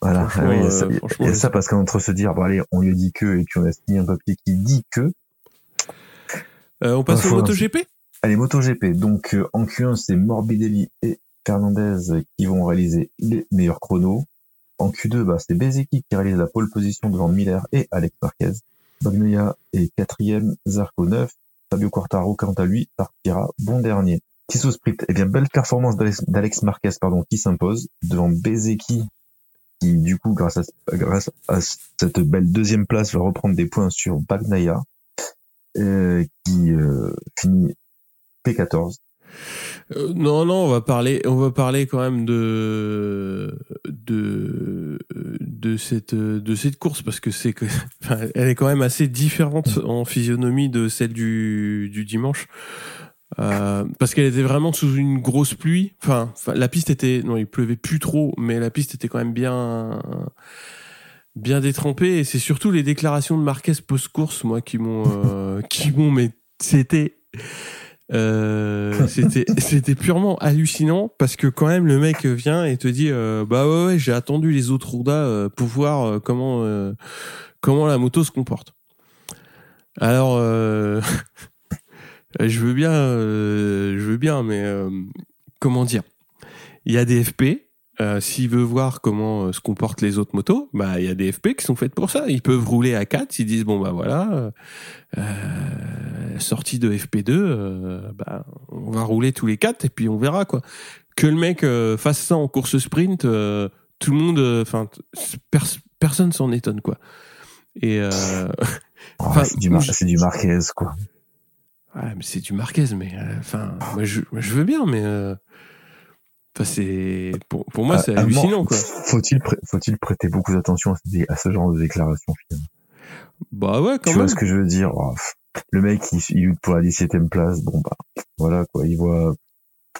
Voilà, Franchement, il y a euh, ça, il y a parce qu'entre se dire, bon allez, on lui a dit que, et puis on a signé un papier qui dit que, Euh, on passe Enfin, au MotoGP? Allez, MotoGP, donc euh, en Q1, c'est Morbidelli et Fernandez qui vont réaliser les meilleurs chronos. En Q2, bah, c'est Bezeki qui réalise la pole position devant Miller et Alex Marquez. Bagnaia est quatrième, Zarco 9. Fabio Quartaro, quant à lui, partira bon dernier. Tissot Sprint, eh bien, belle performance d'Alex- d'Alex Marquez, pardon, qui s'impose devant Bezeki, qui, du coup, grâce à, grâce à cette belle deuxième place, va reprendre des points sur Bagnaia, euh, qui euh, finit P14. Euh, Non, non, on va parler, on va parler quand même de de de cette de cette course parce que c'est est quand même assez différente en physionomie de celle du du dimanche. Euh, parce qu'elle était vraiment sous une grosse pluie. Enfin, la piste était, non, il pleuvait plus trop, mais la piste était quand même bien, bien détrempée. Et c'est surtout les déclarations de Marquez post-course, moi, qui m'ont, euh, qui m'ont, mais c'était, euh, c'était, c'était purement hallucinant parce que quand même le mec vient et te dit, euh, bah ouais, ouais j'ai attendu les autres Honda euh, pour voir comment, euh, comment la moto se comporte. Alors, euh, je veux bien, euh, je veux bien, mais euh, comment dire? Il y a des FP. Euh, S'il veut voir comment euh, se comportent les autres motos, bah il y a des FP qui sont faites pour ça. Ils peuvent rouler à 4, ils disent bon bah voilà, euh, euh, sortie de FP2, euh, bah on va rouler tous les quatre et puis on verra quoi. Que le mec fasse ça en course sprint, euh, tout le monde, enfin pers- personne s'en étonne quoi. Et euh, Oh, c'est du, Mar- du Marquez, quoi. Ouais, mais c'est du Marquez, mais enfin, moi, je, moi, je veux bien, mais euh, enfin c'est pour, pour moi c'est Ah, hallucinant quoi. Faut-il faut-il prêter beaucoup d'attention à, ce- à ce genre de déclaration finalement? Bah ouais, quand Tu même. vois ce que je veux dire? Oh, Le mec, il, il lutte pour la 17ème place. Bon bah voilà quoi. Il voit,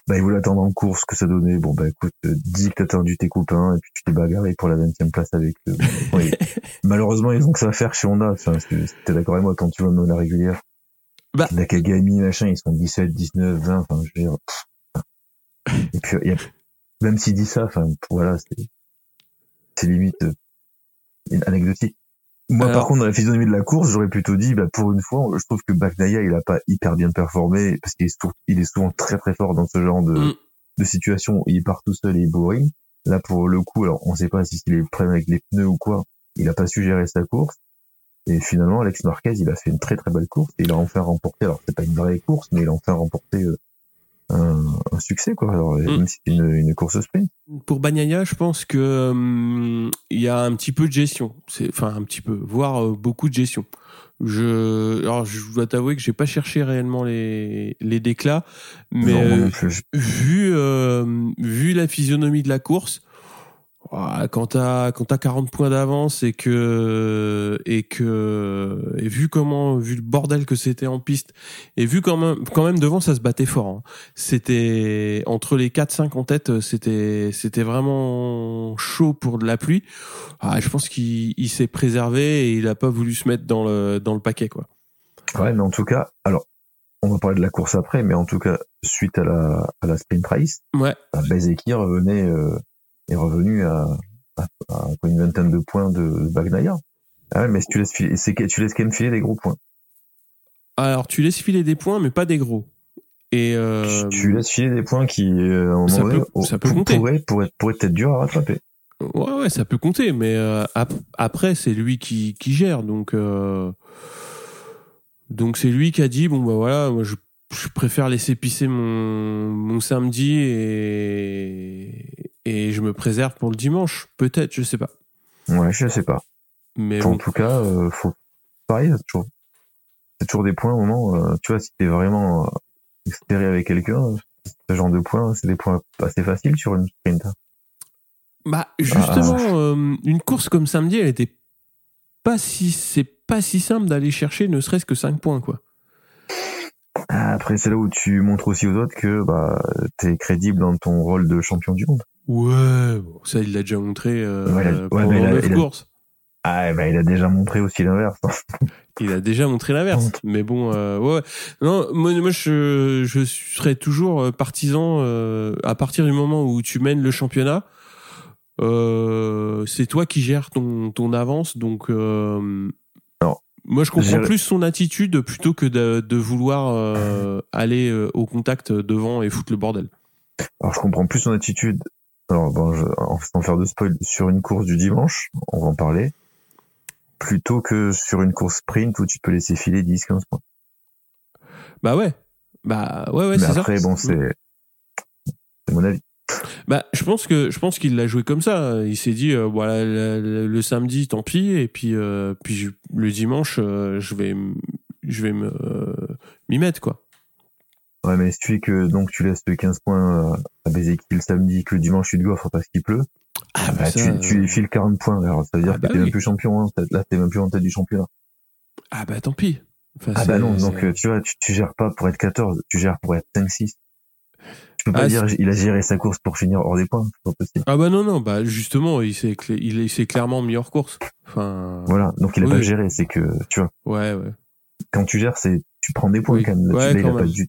bah il voulait attendre en course que ça donnait. Bon bah écoute, euh, dis que t'as attendu tes copains et puis tu t'es bagarré pour la 20ème place avec eux. Malheureusement, ils ont que ça à faire chez Honda. Enfin, t'es d'accord avec moi quand tu vois la régulière. Bah. Nakagami, machin, ils sont 17, 19, 20. Enfin, je veux dire. pff. Puis, y a, même s'il dit ça, enfin, voilà, c'est, c'est limite euh, anecdotique. Moi, Alors- par contre, dans la physionomie de la course, j'aurais plutôt dit, bah, pour une fois, je trouve que Bagnaia, il a pas hyper bien performé, parce qu'il est, souvent- il est souvent très très fort dans ce genre de, Mm. de situation où il part tout seul et il est boring. Là, pour le coup, alors, on sait pas si c'est les problèmes avec les pneus ou quoi, il a pas su gérer sa course. Et finalement, Alex Marquez, il a fait une très très belle course, et il a enfin remporté, alors c'est pas une vraie course, mais il a enfin remporté euh, un, un succès, quoi. Alors, même si c'est une, une course sprint. Pour Bagnaia, je pense que hum, il y a un petit peu de gestion, c'est enfin un petit peu, voire euh, beaucoup de gestion. Je alors je dois t'avouer que j'ai pas cherché réellement les les déclats, mais Non, euh, vu euh, vu la physionomie de la course quand t'as quand t'as 40 points d'avance et que et que et vu comment vu le bordel que c'était en piste et vu quand même quand même devant ça se battait fort hein. c'était entre les 4 5 en tête c'était c'était vraiment chaud pour de la pluie. Ah, je pense qu'il il s'est préservé et il a pas voulu se mettre dans le dans le paquet quoi. Ouais, mais en tout cas, alors, on va parler de la course après, mais en tout cas, suite à la, à la sprint race, ouais. bah, Bezeki revenait, euh, est revenu à, à, à une vingtaine de points de Bagnaia. Ah ouais, mais si tu laisses filer, c'est que tu laisses quand même filer des gros points. Alors, tu laisses filer des points, mais pas des gros. Et euh, Tu laisses filer des points qui, euh, moment Ça peut- au- ça peut pour- compter. pourraient, pourraient être dur à rattraper. ouais, ouais, ça peut compter, mais euh, ap- après, c'est lui qui, qui gère. Donc, euh, donc c'est lui qui a dit bon bah voilà, moi je, je préfère laisser pisser mon, mon samedi et et je me préserve pour le dimanche. Peut-être, je sais pas. Ouais, je sais pas. Mais En bon. tout cas, euh, faut pareil, c'est toujours, des points au moment. euh, tu vois, si t'es vraiment euh, espéré avec quelqu'un, ce genre de points, c'est des points assez faciles sur une sprint. Bah justement, euh, une course comme samedi, elle était pas si c'est pas si simple d'aller chercher ne serait-ce que 5 points quoi. Après, c'est là où tu montres aussi aux autres que bah t'es crédible dans ton rôle de champion du monde. Ouais, bon, ça il l'a déjà montré euh, Ouais, ouais, pendant mais il a- 9 il a- courses. Ah, bah il a déjà montré aussi l'inverse. Il a déjà montré l'inverse. Mais bon, euh, ouais. ouais. Non, moi, moi je, je serais toujours euh, partisan euh, à partir du moment où tu mènes le championnat. Euh, c'est toi qui gères ton, ton avance, donc euh, Alors, moi je comprends plus son attitude plutôt que de, de vouloir euh, aller au contact devant et foutre le bordel. Alors je comprends plus son attitude. Alors bon, je, sans faire de spoil, sur une course du dimanche, on va en parler, plutôt que sur une course sprint où tu peux laisser filer 10-15 points. Bah ouais, bah ouais ouais c'est ça. après, bon, c'est c'est mon avis. Bah, je pense que je pense qu'il l'a joué comme ça. Il s'est dit euh, voilà le, le- le samedi tant pis et puis euh, puis je- le dimanche euh, je vais je vais me euh, m'y mettre quoi. Ouais, mais si tu es que donc tu laisses 15 points euh, à Bézéki le samedi, que le dimanche tu te goffres parce qu'il pleut, Ah bah, tu, tu lui files 40 points. Alors ça veut dire Ah que bah t'es oui. même plus champion. Hein. Là, t'es même plus en tête du championnat. ah bah tant pis. Enfin, Ah bah non, donc euh, tu vois, tu, tu gères pas pour être 14, tu gères pour être 5-6. Tu peux pas Ah, dire il a géré sa course pour finir hors des points, ah bah non non bah justement il s'est il s'est clairement mis hors course. Enfin Voilà, donc il a Oui. pas géré, c'est que tu vois, ouais ouais. quand tu gères, c'est tu prends des points Oui. quand même. Ouais, tu- là, il pas du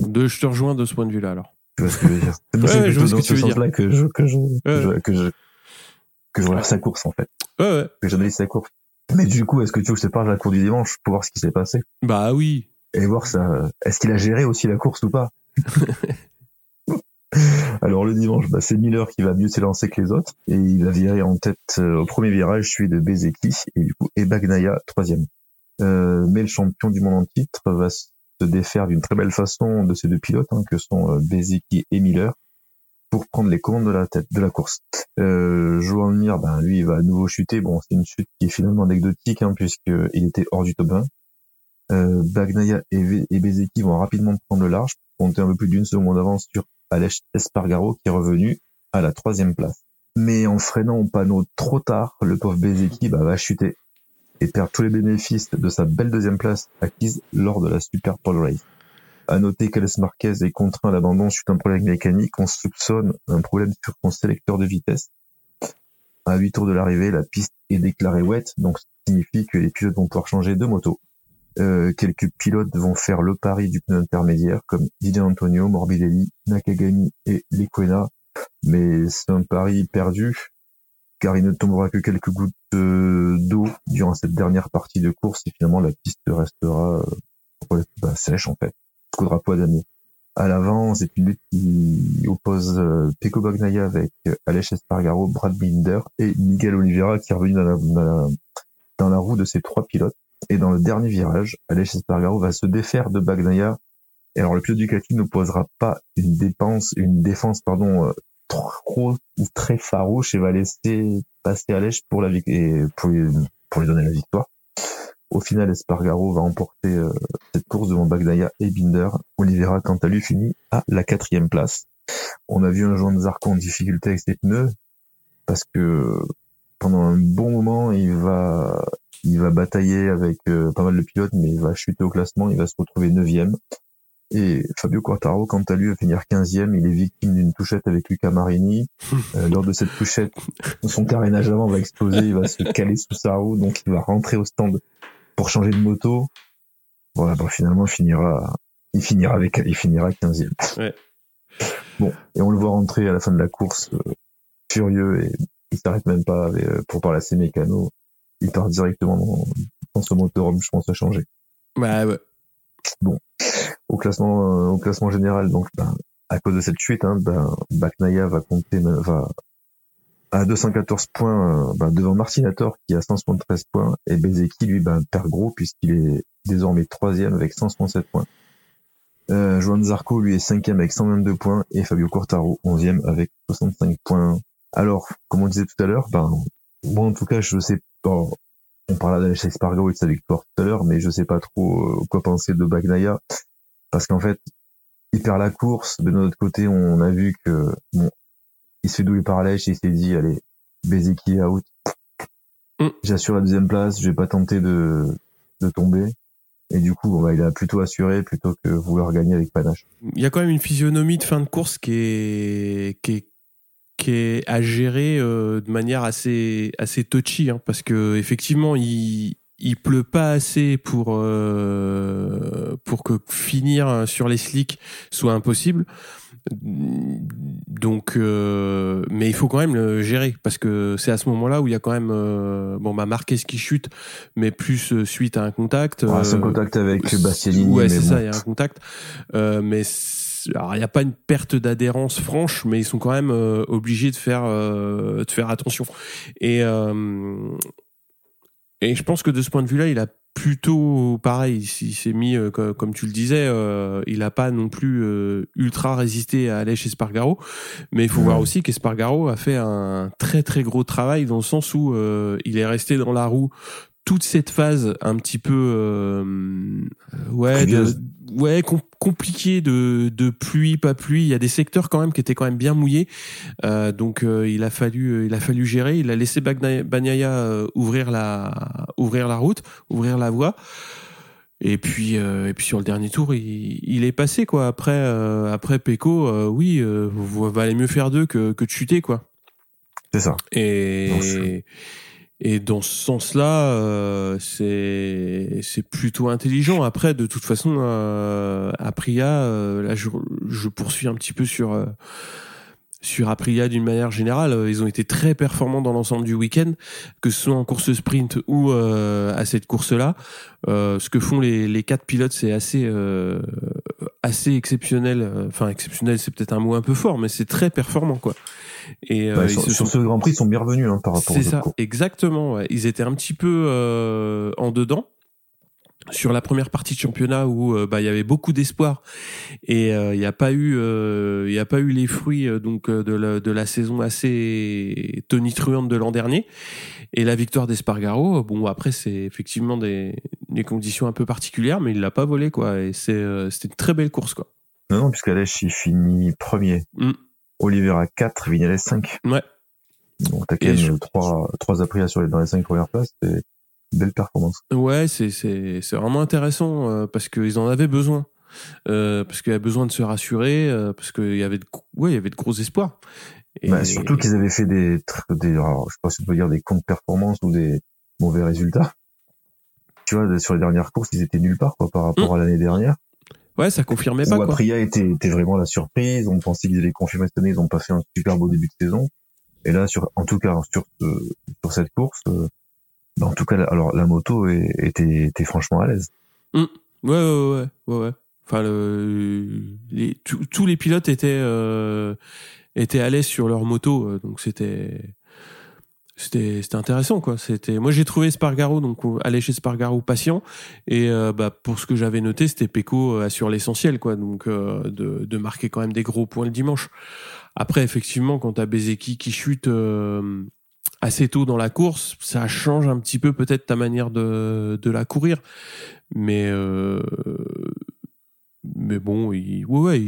De, je te rejoins de ce point de vue là alors. Tu vois ce que je veux dire C'est Ouais, plutôt ce dans ce dire. sens-là que je que je que Ouais. je que je que je regarde sa course en fait, Ouais ouais. que j'analyse sa course. Mais du coup, est-ce que tu veux que je te parle de la course du dimanche pour voir ce qui s'est passé? Bah oui. et voir ça Est-ce qu'il a géré aussi la course ou pas? Alors le dimanche, bah, c'est Miller qui va mieux s'élancer que les autres et il a viré en tête euh, au premier virage, celui de Bezeki et du coup et Bagnaia troisième. Euh, mais le champion du monde en titre va se défaire d'une très belle façon de ces deux pilotes hein, que sont euh, Bezeki et Miller pour prendre les commandes de la tête de la course. Euh, Joan Mir, ben lui, il va à nouveau chuter. Bon, c'est une chute qui est finalement anecdotique hein, puisqu'il était hors du top 1. Euh, Bagnaia et, Bezeki vont rapidement prendre le large compter un peu plus d'une seconde d'avance sur Aleix Espargaro qui est revenu à la troisième place. Mais en freinant au panneau trop tard, le pauvre Bezeki bah, va chuter et perdre tous les bénéfices de sa belle deuxième place acquise lors de la Super Pole Race. À noter qu'Alex Marquez est contraint à l'abandon suite à un problème mécanique. On soupçonne un problème sur son sélecteur de vitesse. À 8 tours de l'arrivée, la piste est déclarée wet, donc ça signifie que les pilotes vont pouvoir changer de moto. Euh, quelques pilotes vont faire le pari du pneu intermédiaire, comme Didier Antonio, Morbidelli, Nakagami et Lequena. Mais c'est un pari perdu, car il ne tombera que quelques gouttes d'eau durant cette dernière partie de course et finalement la piste restera bah, sèche en fait, drapeau à damier. À l'avant, c'est une lutte qui oppose euh, Pecco Bagnaia avec euh, Aleix Espargaro, Brad Binder et Miguel Oliveira qui est revenu dans la, roue de ces trois pilotes. Et dans le dernier virage, Aleix Espargaro va se défaire de Bagnaia. Et alors le pilote Ducati n'opposera pas une dépense, une défense pardon trop ou très farouche et va laisser passer Aleix pour la et pour lui, donner la victoire. Au final, Espargaro va emporter euh, cette course devant Bagnaia et Binder. Oliveira, quant à lui, finit à la quatrième place. On a vu un Joan Zarco en difficulté avec ses pneus parce que pendant un bon moment, il va, il va batailler avec euh, pas mal de pilotes, mais il va chuter au classement. Il va se retrouver neuvième. Et Fabio Quartaro, quant à lui, va finir quinzième. Il est victime d'une touchette avec Luca Marini. Euh, lors de cette touchette, son carénage avant va exploser. Il va se caler sous sa roue, donc il va rentrer au stand pour changer de moto. Voilà, bah, finalement, il finira, il finira avec, il finira 15e. Ouais. Bon, et on le voit rentrer à la fin de la course, euh, furieux, et il s'arrête même pas avec, euh, pour parler à ses mécanos. Il part directement dans, dans son motorhome, je pense, à changer. Bah ouais. bon, au classement, au classement général, donc, ben, à cause de cette chute, hein, ben, Baknaya va compter, va, à 214 points ben, devant Martinator qui a 173 points et Bezeki lui ben, perd gros puisqu'il est désormais troisième avec 167 points. Euh, Joan Zarco lui est cinquième avec 122 points et Fabio Cortaro onzième avec 65 points. Alors, comme on disait tout à l'heure, ben bon en tout cas je sais. On parlait d'Alex Espargaro et de sa victoire tout à l'heure, mais je sais pas trop euh, quoi penser de Bagnaia parce qu'en fait il perd la course. De notre côté, on a vu que bon, il se fait douiller par Lèche et il s'est dit allez, Bezeki out. Mm. J'assure la deuxième place, je vais pas tenter de, de tomber. Et du coup, bah, il a plutôt assuré plutôt que vouloir gagner avec panache. Il y a quand même une physionomie de fin de course qui est, qui est, qui est à gérer euh, de manière assez, assez touchy, hein, parce que effectivement, il, il pleut pas assez pour euh, pour que finir sur les slicks soit impossible. Donc, euh, mais il faut quand même le gérer parce que c'est à ce moment-là où il y a quand même euh, bon bah Marquez qui chute, mais plus suite à un contact. Ouais, c'est un contact avec Bastianini. Ouais, c'est ça, il y a un contact. mais alors il n'y a pas une perte d'adhérence franche, mais ils sont quand même obligés de faire de faire attention. Et et je pense que de ce point de vue-là, il a plutôt pareil. Il s'est mis, euh, comme tu le disais, euh, il n'a pas non plus euh, ultra résisté à aller chez Spargaro. Mais il faut voir aussi qu'Espargaro a fait un très très gros travail dans le sens où il est resté dans la roue toute cette phase un petit peu euh, ouais de, ouais compliqué de, de pluie pas pluie. Il y a des secteurs quand même qui étaient quand même bien mouillés. Euh, donc euh, il a fallu il a fallu gérer. Il a laissé Bagnaia ouvrir la ouvrir la route ouvrir la voie. Et puis et puis sur le dernier tour il, il est passé quoi. Après après Peko oui valait mieux faire deux que que de chuter quoi. C'est ça. Et et dans ce sens-là, euh, c'est c'est plutôt intelligent. Après, de toute façon, euh, Apria, euh, là, je, je, poursuis un petit peu sur euh, sur Aprilia d'une manière générale. Ils ont été très performants dans l'ensemble du week-end, que ce soit en course sprint ou à cette course-là. ce que font les, les quatre pilotes, c'est assez assez exceptionnel. Enfin, exceptionnel, c'est peut-être un mot un peu fort, mais c'est très performant, quoi. Et bah, sur, ce Grand Prix, ils sont bienvenus hein, par rapport. C'est ça, exactement. Ouais. Ils étaient un petit peu euh, en dedans sur la première partie de championnat où euh, bah il y avait beaucoup d'espoir et il n'y a pas eu il y a pas eu les fruits donc de la, de la saison assez tonitruante de l'an dernier et la victoire d'Espargaro bon après c'est effectivement des, des conditions un peu particulières mais il l'a pas volé quoi et c'est c'était une très belle course quoi non non puisqu'Alèche il finit premier mm. Oliveira 4, Vignales 5. Ouais. Donc t'as quand même 3, 3 Aprilia sur les, dans les 5 premières places. C'est une belle performance. Ouais, c'est, c'est, c'est vraiment intéressant euh, parce qu'ils en avaient besoin. Euh, parce qu'il y avait besoin de se rassurer, euh, parce qu'il y avait de, ouais, il y avait de gros espoirs. Et... Bah, surtout qu'ils avaient fait des, des alors, je sais pas si on peut dire des comptes performances ou des mauvais résultats. Tu vois, sur les dernières courses, ils étaient nulle part quoi, par rapport mmh. à l'année dernière. Ouais, ça confirmait pas. Quoi. Apria était, était vraiment la surprise. On pensait qu'ils allaient confirmer cette année. Ils ont pas fait un super beau début de saison. Et là, sur, en tout cas, sur, euh, sur cette course, euh, bah, en tout cas, alors la moto était, était franchement à l'aise. Mmh. Ouais, ouais, ouais, ouais, ouais. Enfin, le, les, tous les pilotes étaient euh, étaient à l'aise sur leur moto, euh, donc c'était c'était c'était intéressant quoi. C'était moi j'ai trouvé Spargaro donc aller chez Spargaro patient. Et euh, bah pour ce que j'avais noté c'était euh, assure l'essentiel quoi. Donc euh, de, de marquer quand même des gros points le dimanche. Après effectivement quand t'as Bezeki qui chute assez tôt dans la course ça change un petit peu peut-être ta manière de de la courir. Mais mais bon il ouais, ouais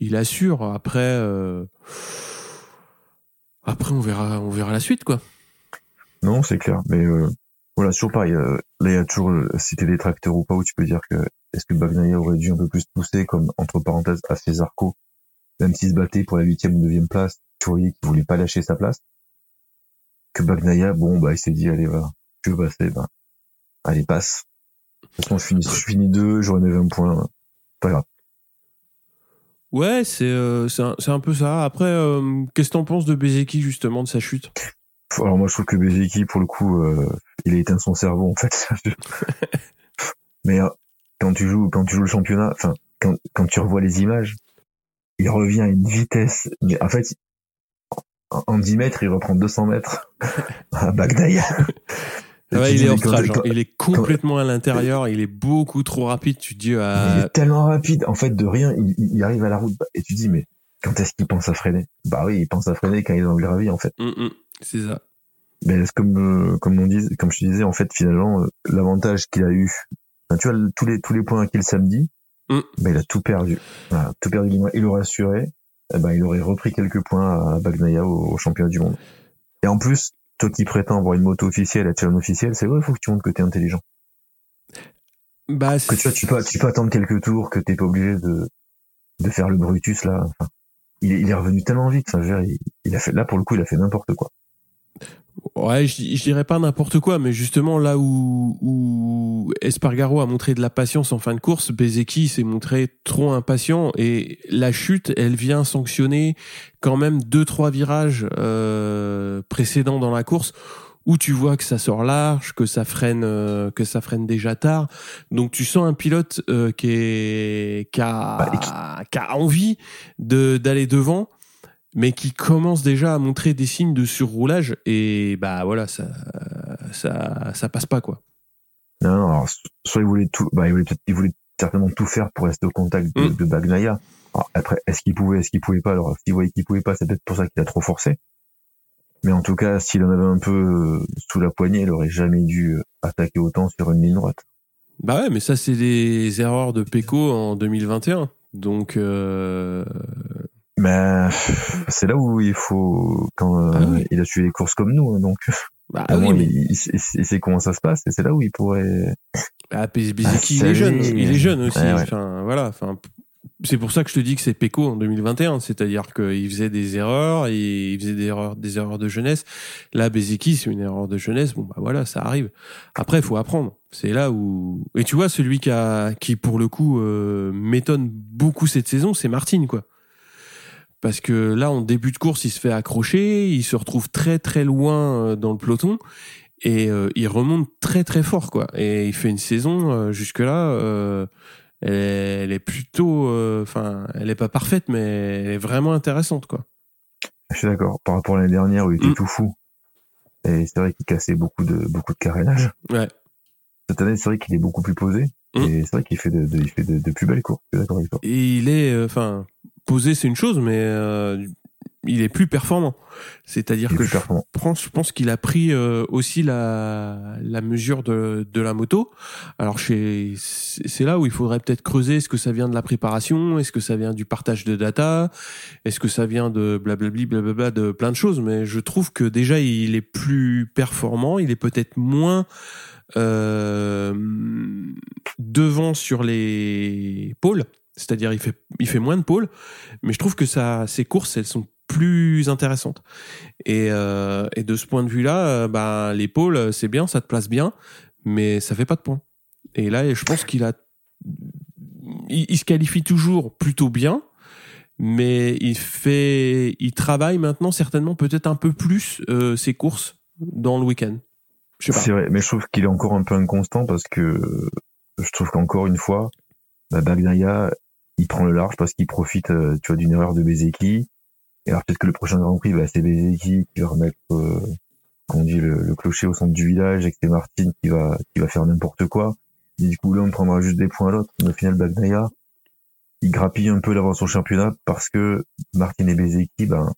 il assure. Après après, on verra, on verra la suite, quoi. Non, c'est clair. Mais euh, voilà, toujours pareil. Euh, là, il y a toujours, euh, si t'es détracteur ou pas, où tu peux dire que est-ce que Bagnaia aurait dû un peu plus pousser, comme entre parenthèses, fait Zarco, même s'il se battait pour la huitième ou neuvième place, tu voyais qu'il voulait pas lâcher sa place. Que Bagnaia, bon, bah, il s'est dit, allez, voilà, tu veux passer, ben, allez, passe. De toute façon, je finis, je finis deux, j'aurai mes 20 points, pas grave. Ouais, c'est euh, c'est un, un, peu ça. Après, euh, qu'est-ce que t'en penses de Bezeki justement de sa chute? Alors moi, je trouve que Bezeki, pour le coup, euh, il a éteint son cerveau en fait. Mais quand tu joues, quand tu joues le championnat, enfin, quand, quand tu revois les images, il revient à une vitesse. Mais en fait, en 10 mètres, il reprend 200 mètres à Bagdad. Ouais, il est hors trage, hein. il est complètement à l'intérieur, il est beaucoup trop rapide, tu dis à... Il est tellement rapide, en fait, de rien, il, il arrive à la route, et tu dis, mais quand est-ce qu'il pense à freiner? Bah oui, il pense à freiner quand il est dans le gravier, en fait. Mm, mm, c'est ça. Mais comme, euh, comme on dit, comme je te disais, en fait, finalement, euh, l'avantage qu'il a eu, tu vois, tous les, tous les points acquis le samedi, Mm. ben, il a tout perdu. Voilà, tout perdu. Il aurait assuré, eh ben, il aurait repris quelques points à Bagnaia au, au championnat du monde. Et en plus, toi qui prétends avoir une moto officielle, être challenge officiel, c'est vrai, il faut que tu montres que t'es intelligent. Bah, Que tu vois, tu peux, tu peux attendre quelques tours, que t'es pas obligé de, de faire le Brutus, là. Enfin, il, est- il est revenu tellement vite, enfin, je veux dire, il, il a fait, là, pour le coup, il a fait n'importe quoi. Ouais, je, je dirais pas n'importe quoi, mais justement là où, où Espargaro a montré de la patience en fin de course, Bezeki s'est montré trop impatient et la chute, elle vient sanctionner quand même deux trois virages euh, précédents dans la course où tu vois que ça sort large, que ça freine, euh, que ça freine déjà tard. Donc tu sens un pilote euh, qui est qui a, Bah, qui a envie de d'aller devant mais qui commence déjà à montrer des signes de surroulage et bah voilà ça ça ça passe pas quoi. Non, non, alors, soit il voulait tout, bah, il voulait il voulait certainement tout faire pour rester au contact de, Mm. de Bagnaia. Alors, après, est-ce qu'il pouvait, est-ce qu'il pouvait pas? Alors, s'il voyait qu'il pouvait pas, c'est peut-être pour ça qu'il a trop forcé. Mais en tout cas, s'il en avait un peu euh, sous la poignée, il aurait jamais dû euh, attaquer autant sur une ligne droite. Bah ouais mais ça c'est des erreurs de Pecco en 2021 donc euh, Mais c'est là où il faut, quand euh, Ah oui. il a suivi les courses comme nous, hein, donc bah oui moins, mais il, il sait- il sait comment ça se passe, et c'est là où il pourrait. ah, Bez- Ah, Bezeki il est jeune il est jeune aussi Ouais, ouais. enfin voilà enfin c'est pour ça que je te dis que c'est Pecco en 2021 c'est-à-dire qu'il faisait des erreurs et il faisait des erreurs des erreurs de jeunesse là Bezeki c'est une erreur de jeunesse bon bah voilà ça arrive après il faut apprendre c'est là où et tu vois celui qui a qui pour le coup euh, m'étonne beaucoup cette saison c'est Martin quoi parce que là en début de course il se fait accrocher il se retrouve très très loin euh, dans le peloton et euh, il remonte très très fort quoi et il fait une saison jusque là elle, est- elle est plutôt euh, enfin elle est pas parfaite mais elle est vraiment intéressante quoi Je suis d'accord. Par rapport à l'année dernière où il était Mm. tout fou. Et c'est vrai qu'il cassait beaucoup de, beaucoup de carénage. ouais Cette année, c'est vrai qu'il est beaucoup plus posé. Mm. Et c'est vrai qu'il fait de, de- il fait de, de plus belles courses. Je suis d'accord avec toi. et il est euh, enfin posé c'est une chose mais euh, il est plus performant c'est-à-dire que je pense, je pense qu'il a pris euh, aussi la, la mesure de, de la moto. Alors c'est là où il faudrait peut-être creuser. Est-ce que ça vient de la préparation Est-ce que ça vient du partage de data Est-ce que ça vient de blablabli, blablabla, de plein de choses Mais je trouve que déjà il est plus performant. Il est peut-être moins euh, devant sur les pôles. C'est-à-dire il fait, il fait moins de pôles. Mais je trouve que ça, ses courses, elles sont plus intéressantes. Et, euh, de ce point de vue-là, euh, bah, l'épaule, c'est bien, ça te place bien, mais ça fait pas de points. Et là, je pense qu'il a, il, se qualifie toujours plutôt bien, mais il fait, il travaille maintenant certainement peut-être un peu plus euh, ses courses dans le week-end. C'est vrai, mais je trouve qu'il est encore un peu inconstant parce que je trouve qu'encore une fois, bah, Bagnaia, il prend le large parce qu'il profite, euh, tu vois, d'une erreur de Bezeki. Et alors peut-être que le prochain Grand Prix, bah, c'est Bezeki qui va remettre, euh, qu'on dit, le, le clocher au centre du village et que c'est Martin qui va, qui va faire n'importe quoi. Et du coup, là, on prendra juste des points à l'autre. Mais au final, Bagnaia, il grappille un peu l'avance au championnat parce que Martin et Bezeki, ben,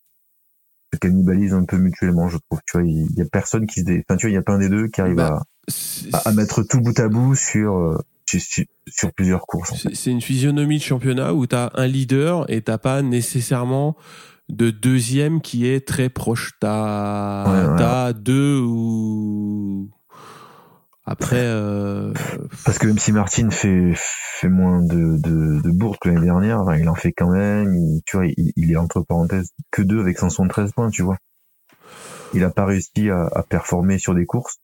se cannibalisent un peu mutuellement, je trouve. Tu vois, il y a personne qui se dé... enfin, tu vois, il y a pas un des deux qui arrive Bah, à, à, à mettre tout bout à bout sur, euh, sur, plusieurs courses. en fait. C'est une physionomie de championnat où tu as un leader et t'as pas nécessairement de deuxième qui est très proche. T'as Ouais, deux ou après euh, Parce que même si Martin fait, fait moins de, de, de bourdes que l'année dernière, il en fait quand même, il, tu vois, il, il est entre parenthèses que deux avec 173 points, tu vois. Il a pas réussi à, à performer sur des courses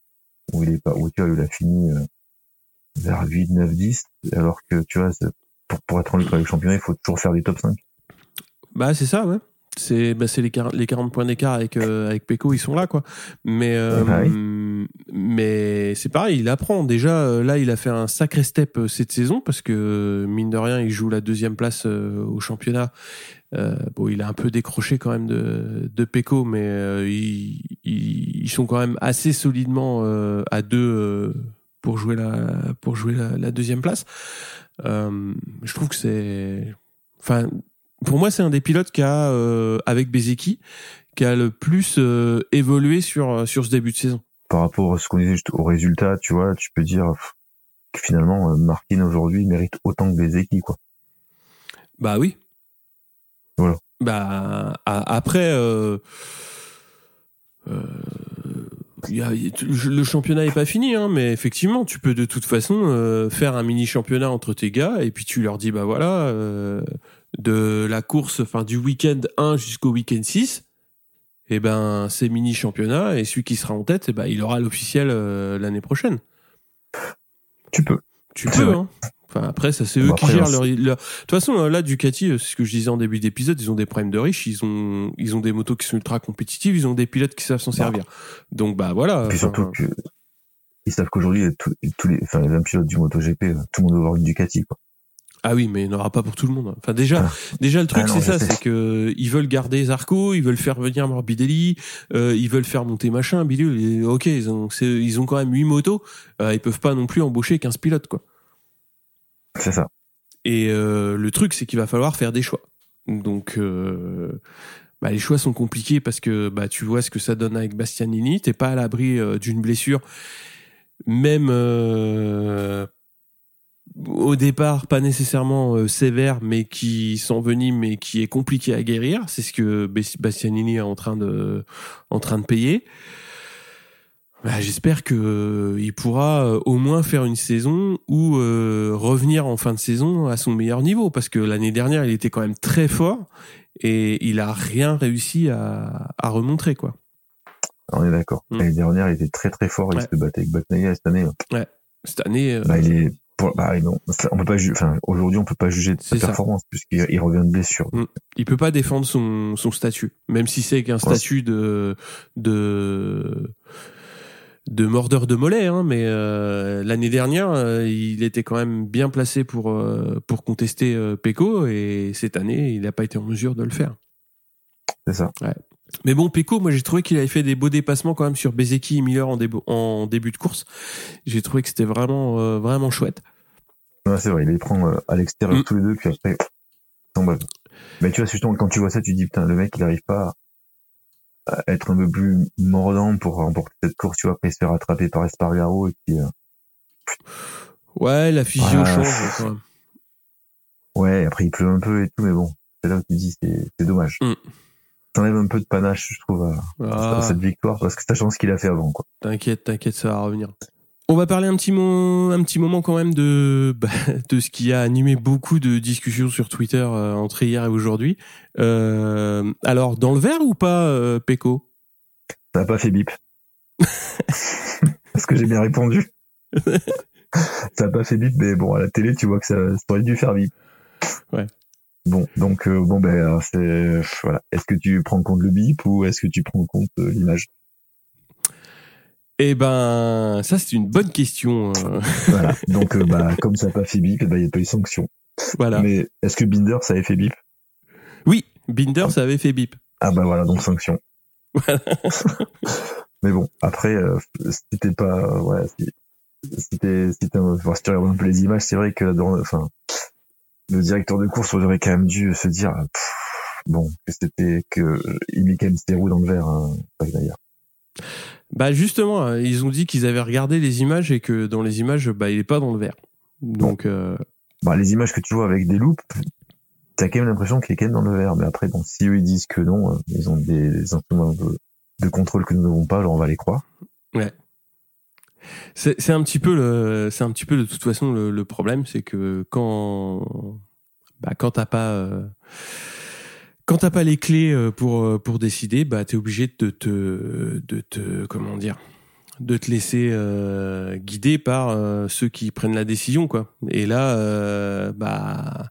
où il est pas, où tu vois, il a fini euh, vers 8, 9, 10, alors que, tu vois, pour, pour être en lutte avec le championnat, il faut toujours faire des top 5. bah c'est ça ouais. C'est bah, les 40, les 40 points d'écart avec euh, avec Pecco, ils sont là quoi. Mais euh, Ouais, bah mais c'est pareil, il apprend. Déjà, euh, là, il a fait un sacré step cette saison parce que, mine de rien, il joue la deuxième place euh, au championnat. Bon, il a un peu décroché quand même de, de Pecco, mais ils, ils, sont quand même assez solidement à deux pour jouer la pour jouer la, la deuxième place. Euh, je trouve que c'est, enfin, pour moi, c'est un des pilotes qui a euh, avec Bezeki qui a le plus euh, évolué sur sur ce début de saison. Par rapport à ce qu'on disait juste au résultat, tu vois, tu peux dire que finalement, Martin aujourd'hui mérite autant que Bezeki, quoi. Bah oui. Voilà. Bah après, euh, euh, le championnat est pas fini, hein, mais effectivement, tu peux de toute façon euh, faire un mini championnat entre tes gars et puis tu leur dis bah voilà euh, de la course, enfin du week-end 1 jusqu'au week-end 6. Et ben, c'est mini championnat et celui qui sera en tête, eh ben, il aura l'officiel euh, l'année prochaine. Tu peux. Tu peux, hein. Enfin, après, ça, c'est eux qui gèrent leur, leur- De toute façon, euh, là, Ducati, euh, c'est ce que je disais en début d'épisode, ils ont des problèmes de riches, ils ont, ils ont des motos qui sont ultra compétitives, ils ont des pilotes qui savent s'en Bah. servir. Donc, bah, voilà. Et surtout que ils savent qu'aujourd'hui, tous tous les, enfin, les 20 pilotes du MotoGP, euh, tout le monde doit avoir une Ducati, quoi. Ah oui, mais il n'y en aura pas pour tout le monde. Enfin, déjà, Ah. déjà, le truc, Ah c'est ça, c'est que ils veulent garder Zarco, ils veulent faire venir Morbidelli, euh, ils veulent faire monter machin, bidule. Et, ok, ils ont, c'est- ils ont quand même 8 motos, euh, ils peuvent pas non plus embaucher 15 pilotes, quoi. C'est ça. Et euh, le truc, c'est qu'il va falloir faire des choix. Donc, euh, bah, les choix sont compliqués parce que bah, tu vois ce que ça donne avec Bastianini. T'es pas à l'abri euh, d'une blessure, même au départ, pas nécessairement sévère, mais qui s'envenime et qui est compliqué à guérir. C'est ce que Bas- Bastianini est en train de payer. Bah, J'espère que euh, il pourra euh, au moins faire une saison ou euh, revenir en fin de saison à son meilleur niveau parce que l'année dernière il était quand même très fort et il a rien réussi à, à remontrer quoi. On est d'accord. Mm. L'année dernière, il était très très fort. Il Ouais. se battait avec Batnaia cette année. euh, Cette année, euh, Bah, il est, pour, bah, non, ça, on peut pas, enfin, aujourd'hui, on peut pas juger de sa performance puisqu'il il revient de blessure. il peut pas défendre son, son statut, même si c'est qu'un Ouais. statut de de de mordeur de mollet, hein, mais euh, l'année dernière, euh, il était quand même bien placé pour euh, pour contester euh, Pecco et cette année, il n'a pas été en mesure de le faire. C'est ça. Mais bon, Pecco, moi j'ai trouvé qu'il avait fait des beaux dépassements quand même sur Bezeki et Miller en, début de course. J'ai trouvé que c'était vraiment euh, vraiment chouette. Ouais, c'est vrai. Il les prend à l'extérieur Mm. tous les deux, puis après, tombe. Mais tu vois, justement, quand tu vois ça, tu dis, putain, le mec, il arrive pas être un peu plus mordant pour remporter cette course, tu vois, après se fait rattraper par Espargaro et puis, euh, Ouais, la physio Ouais. change même. ouais, après il pleut un peu et tout, mais bon, c'est là où tu dis, c'est, c'est dommage. Mm. T'enlèves un peu de panache, je trouve, à, à Ah. cette victoire, parce que sachant ce qu'il a fait avant, quoi. T'inquiète, t'inquiète, ça va revenir. On va parler un petit, mo- un petit moment quand même de, bah, de ce qui a animé beaucoup de discussions sur Twitter euh, entre hier et aujourd'hui. Euh, alors, dans le vert ou pas, euh, Pecco Ça n'a pas fait bip. Est-ce que j'ai bien répondu? Ça n'a pas fait bip, mais bon, à la télé, tu vois que ça, ça aurait dû faire bip. Ouais. Bon, donc euh, bon ben c'est voilà. Est-ce que tu prends en compte le bip ou est-ce que tu prends en compte l'image? Eh ben, ça c'est une bonne question. euh, Voilà. Donc euh, bah comme ça n'a pas fait bip, eh ben, il n'y a pas eu sanction. voilà. Mais est-ce que Binder ça avait fait bip? Oui, Binder, ça avait fait bip. Ah bah voilà, donc sanction. Voilà. Mais bon, après euh, c'était pas ouais, si- c'était c'était enfin, si tu regardes un peu les images, c'est vrai que dans enfin le directeur de course aurait quand même dû se dire pff, bon que c'était que il met quand même ses roues dans le verre hein, d'ailleurs. Bah justement, euh, ils ont dit qu'ils avaient regardé les images et que dans les images, bah il est pas dans le vert. Donc, euh, Bah les images que tu vois avec des loupes, t'as quand même l'impression qu'il est quand même dans le verre. Mais après bon, si eux ils disent que non, euh, ils ont des, des instruments de, de contrôle que nous n'avons pas, alors on va les croire. C'est c'est un petit peu le, c'est un petit peu de toute façon le, le problème, c'est que quand, bah, quand t'as pas, euh, quand t'as pas les clés euh, pour euh, pour décider, bah t'es obligé de te, de te, comment dire, de te laisser euh, guider par euh, ceux qui prennent la décision, quoi. Et là, euh, bah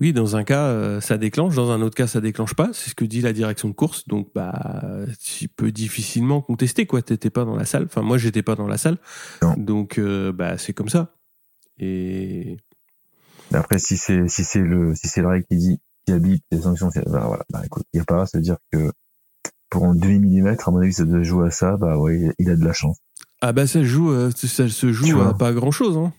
oui, dans un cas, euh, ça déclenche, dans un autre cas, ça déclenche pas. C'est ce que dit la direction de course. Donc, bah, tu peux difficilement contester, quoi. T'étais pas dans la salle. Enfin, moi, j'étais pas dans la salle. Non. Donc, bah, c'est comme ça. Et Après, si c'est si c'est le si c'est le règle qui dit qui habite les sanctions, c'est- bah voilà, bah écoute, il y a pas, ça veut dire que pour un demi millimètre, à mon avis, ça doit jouer à ça, bah ouais, il a de la chance. ah bah, ça joue, euh, ça se joue à pas grand chose. Hein.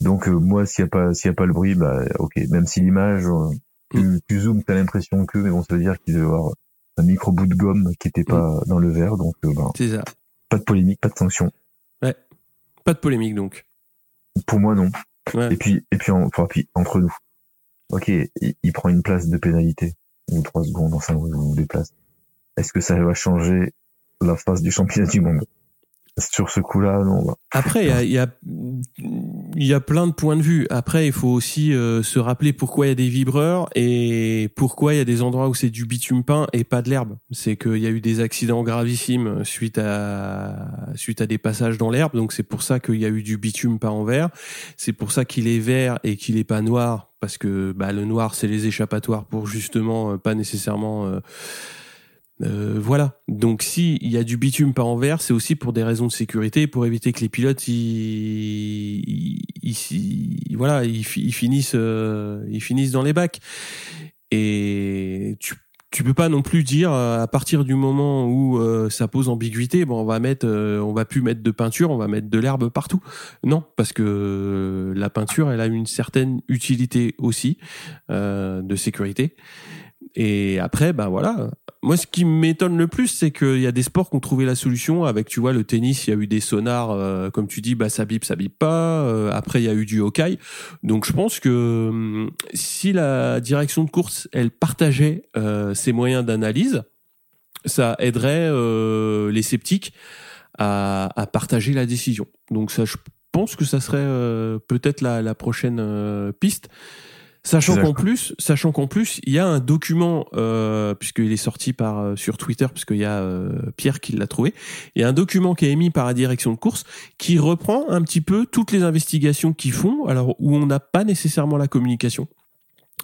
Donc euh, moi, s'il y a pas s'il y a pas le bruit, bah ok, même si l'image, euh, tu, tu zoomes, t'as l'impression que, mais bon, ça veut dire qu'il y avoir un micro bout de gomme qui était pas dans le verre, donc euh, bah, C'est ça. pas de polémique, pas de sanction. Pas de polémique donc. Pour moi, non. Ouais. Et puis et puis, en- enfin, puis entre nous, ok, il, prend une place de pénalité ou trois secondes, enfin ou des places. Est-ce que ça va changer la face du championnat du monde? Sur ce coup-là, non. bah, Après, il y a, y, y a plein de points de vue. Après, il faut aussi euh, se rappeler pourquoi il y a des vibreurs et pourquoi il y a des endroits où c'est du bitume peint et pas de l'herbe. C'est qu'il y a eu des accidents gravissimes suite à suite à des passages dans l'herbe. Donc c'est pour ça qu'il y a eu du bitume peint en vert. C'est pour ça qu'il est vert et qu'il est pas noir parce que bah, le noir c'est les échappatoires pour justement euh, pas nécessairement euh, euh, voilà. Donc si il y a du bitume pas en vert, c'est aussi pour des raisons de sécurité, pour éviter que les pilotes ils, ils, voilà, ils, fi- ils finissent euh, ils finissent dans les bacs. Et tu tu peux pas non plus dire euh, à partir du moment où euh, ça pose ambiguïté, bon on va mettre on va plus mettre de peinture, on va mettre de l'herbe partout. Non, parce que la peinture elle a une certaine utilité aussi de sécurité. Et après, ben voilà. Moi, ce qui m'étonne le plus, c'est qu'il y a des sports qui ont trouvé la solution. Avec, tu vois, le tennis, il y a eu des sonars, euh, comme tu dis, bah ça bip, ça bip pas. Euh, après, il y a eu du hockey. Donc, je pense que hum, si la direction de course, elle partageait euh, ses moyens d'analyse, ça aiderait les sceptiques à, partager la décision. Donc, ça, je pense que ça serait peut-être la, prochaine piste. Sachant qu'en plus, sachant qu'en plus, il y a un document euh, puisqu'il est sorti par euh, sur Twitter, puisqu'il y a euh, Pierre qui l'a trouvé. Il y a un document qui est émis par la direction de course qui reprend un petit peu toutes les investigations qu'ils font, alors où on n'a pas nécessairement la communication.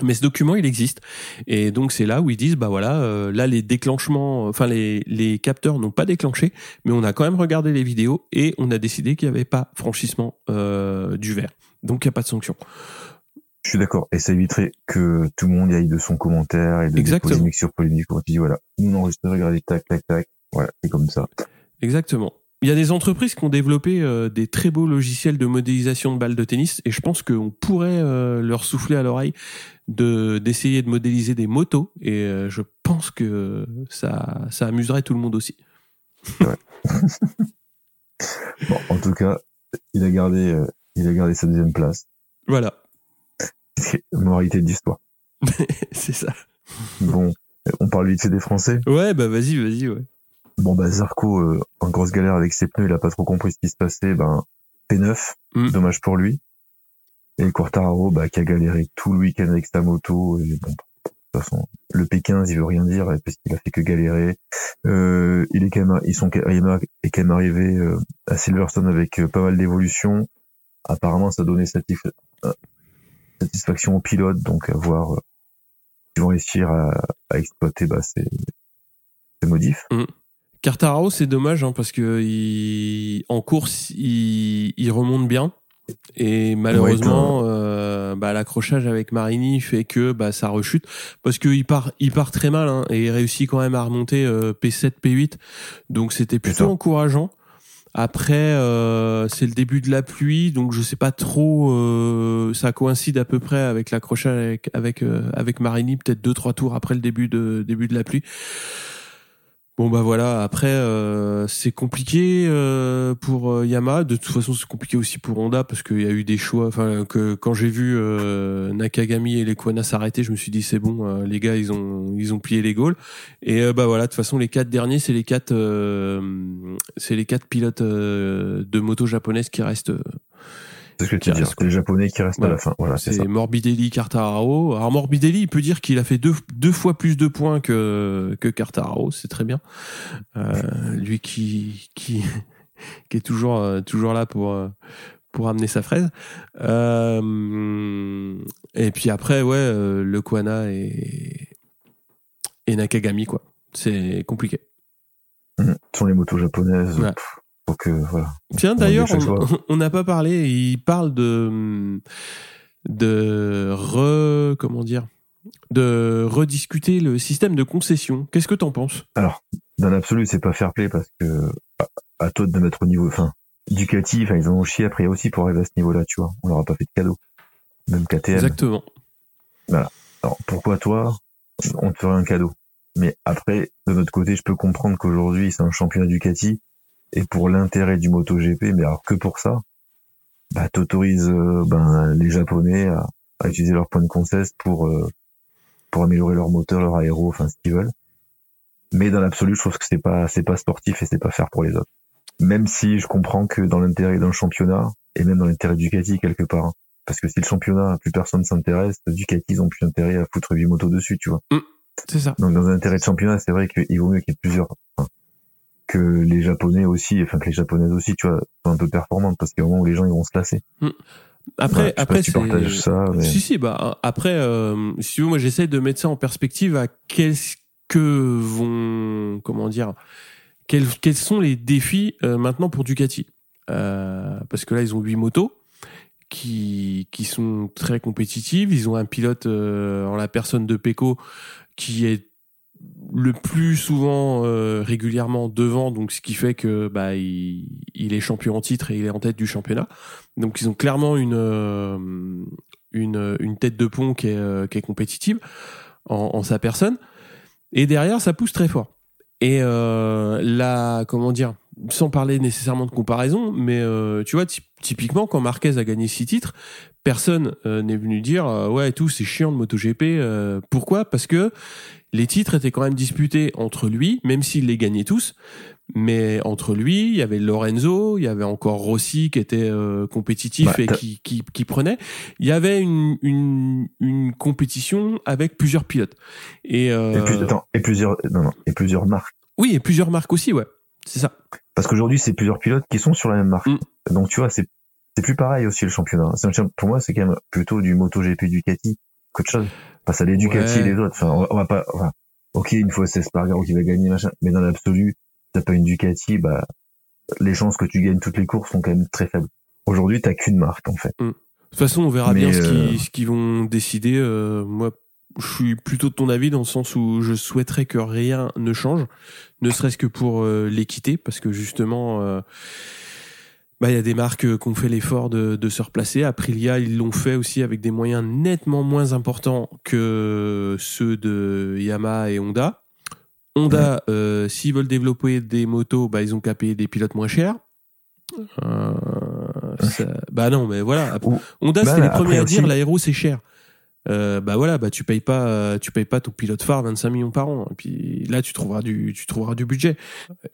Mais ce document, il existe. Et donc, c'est là où ils disent, bah voilà, euh, là, les déclenchements, enfin, les, les capteurs n'ont pas déclenché, mais on a quand même regardé les vidéos et on a décidé qu'il n'y avait pas franchissement euh, du verre. Donc, il n'y a pas de sanction. Je suis d'accord. Et ça éviterait que tout le monde y aille de son commentaire et de des Exactement. polémique sur polémique. Quand tu dis, voilà, nous on regardez, tac, tac, tac. Voilà, c'est comme ça. Exactement. Il y a des entreprises qui ont développé euh, des très beaux logiciels de modélisation de balles de tennis et je pense qu'on pourrait euh, leur souffler à l'oreille de d'essayer de modéliser des motos et euh, je pense que ça ça amuserait tout le monde aussi. Bon, en tout cas, il a gardé, il a gardé sa deuxième place. Voilà, C'est moralité de l'histoire. c'est ça. Bon, on parle vite fait des Français. Ouais, bah vas-y, vas-y, ouais. Bon, bah, Zarco, euh, en grosse galère avec ses pneus, il a pas trop compris ce qui se passait. Ben, P9, Mm. dommage pour lui. Et Quartararo, bah, qui a galéré tout le week-end avec sa moto. Et bon, de toute façon, le P15, il veut rien dire parce qu'il a fait que galérer. Euh, il est quand même, ils sont, quand même arrivé euh, à Silverstone avec euh, pas mal d'évolutions. Apparemment, ça donnait satisf- euh, satisfaction aux pilotes, donc à voir euh, s'ils vont réussir à, à exploiter bah, ces, ces modifs. Cartararo, c'est dommage hein, parce que il, en course, il, il remonte bien et malheureusement, euh, bah, l'accrochage avec Marini fait que bah, ça rechute parce qu'il part, il part très mal hein, et il réussit quand même à remonter euh, P7, P8. Donc c'était plutôt encourageant. Après, euh, c'est le début de la pluie, donc je sais pas trop. euh, ça coïncide à peu près avec l'accrochage avec avec, euh, avec Marini, peut-être deux trois tours après le début de début de la pluie. Bon bah voilà, après euh, c'est compliqué euh, pour euh, Yamaha. De toute façon, c'est compliqué aussi pour Honda parce qu'il y a eu des choix. Enfin, que quand j'ai vu euh, Nakagami et les Kwana s'arrêter, je me suis dit c'est bon, les gars ils ont ils ont plié les Gaules. Et bah voilà, de toute façon les quatre derniers, c'est les quatre c'est les quatre pilotes de moto japonaises qui restent. C'est ce que tu dis. reste, C'est les Japonais qui restent Voilà. à la fin. Voilà, c'est Morbidelli, Quartararo. Alors Morbidelli, il peut dire qu'il a fait deux, deux fois plus de points que, que Quartararo, c'est très bien. Euh, lui qui, qui, qui est toujours, euh, toujours là pour, euh, pour amener sa fraise. Euh, et puis après, ouais, le Kwana et, et Nakagami, quoi. C'est compliqué. Mmh. Ce sont les motos japonaises. Ouais. pff, voilà. Tiens, d'ailleurs, on n'a pas parlé. Il parle de de re comment dire de rediscuter le système de concession. Qu'est-ce que t'en penses? Alors, dans l'absolu, c'est pas fair play parce que à, toi de mettre au niveau, enfin, Ducati, enfin, ils en ont chié après aussi pour arriver à ce niveau-là, tu vois. On leur a pas fait de cadeau. Même KTM. Exactement. Alors, pourquoi toi, on te ferait un cadeau? Mais après, de notre côté, je peux comprendre qu'aujourd'hui, c'est un championnat Ducati. Et pour l'intérêt du MotoGP, mais alors que pour ça, bah, t'autorises, euh, ben, les Japonais à, à utiliser leurs points de concesse pour, euh, pour améliorer leur moteur, leur aéro, enfin, ce qu'ils veulent. Mais dans l'absolu, je trouve que c'est pas, c'est pas sportif et c'est pas faire pour les autres. Même si je comprends que dans l'intérêt d'un championnat, et même dans l'intérêt du Ducati quelque part, hein, parce que si le championnat, plus personne s'intéresse, Ducati, ils ont plus intérêt à foutre 8 motos dessus, tu vois. C'est ça. Donc dans un intérêt de championnat, c'est vrai qu'il vaut mieux qu'il y ait plusieurs, enfin, que les Japonais aussi, enfin que les Japonaises aussi, tu vois, soient un peu performantes, parce qu'il y a un moment où les gens ils vont se lasser. Après, Ouais, sais pas après, si tu ça, mais Si, si, bah, après, euh, si tu veux, moi, j'essaie de mettre ça en perspective à qu'est-ce que vont, comment dire, quels, quels sont les défis euh, maintenant pour Ducati. Euh, parce que là, ils ont huit motos qui, qui sont très compétitives. Ils ont un pilote euh, en la personne de Pecco qui est le plus souvent euh, régulièrement devant, donc ce qui fait que bah il, est champion en titre et il est en tête du championnat. Donc ils ont clairement une euh, une, tête de pont qui est, euh, qui est compétitive en, en sa personne. Et derrière, ça pousse très fort. Et là, comment dire, sans parler nécessairement de comparaison, mais tu vois, ty- typiquement, quand Marquez a gagné six titres, personne euh, n'est venu dire euh, ouais, tout c'est chiant de MotoGP. euh, pourquoi? Parce que les titres étaient quand même disputés entre lui, même s'il les gagnait tous. Mais entre lui, il y avait Lorenzo, il y avait encore Rossi qui était euh, compétitif Bah, et qui, qui, qui prenait. Il y avait une, une, une compétition avec plusieurs pilotes. Et, euh, et, plus, attends, et plusieurs, non, non, et plusieurs marques. oui, et plusieurs marques aussi, ouais. C'est ça. Parce qu'aujourd'hui, c'est plusieurs pilotes qui sont sur la même marque. Mm. Donc tu vois, c'est c'est plus pareil aussi le championnat. Pour moi, c'est quand même plutôt du MotoGP Ducati qu'autre chose. Face à les Ducati Ouais. et les autres. Enfin, on va, pas. Enfin, ok, une fois c'est Spargaro qui va gagner machin, mais dans l'absolu, t'as pas une Ducati, bah les chances que tu gagnes toutes les courses sont quand même très faibles. Aujourd'hui, t'as qu'une marque en fait. De toute façon, on verra Mais, bien ce euh, qu'ils ce qu'ils vont décider. Euh, moi, je suis plutôt de ton avis dans le sens où je souhaiterais que rien ne change, ne serait-ce que pour euh, l'équité, parce que justement, euh, bah, il y a des marques euh, qui ont fait l'effort de, de se replacer. Aprilia, ils l'ont fait aussi avec des moyens nettement moins importants que ceux de Yamaha et Honda. Honda, euh, s'ils veulent développer des motos, bah, ils ont qu'à payer des pilotes moins chers. Euh, ça- bah non, mais voilà. Ou- Honda, Bah, c'était les premiers à dire l'aéro c'est cher. Euh, bah voilà, bah tu payes pas, tu payes pas ton pilote phare 25 millions par an. Et puis là, tu trouveras du, tu trouveras du budget.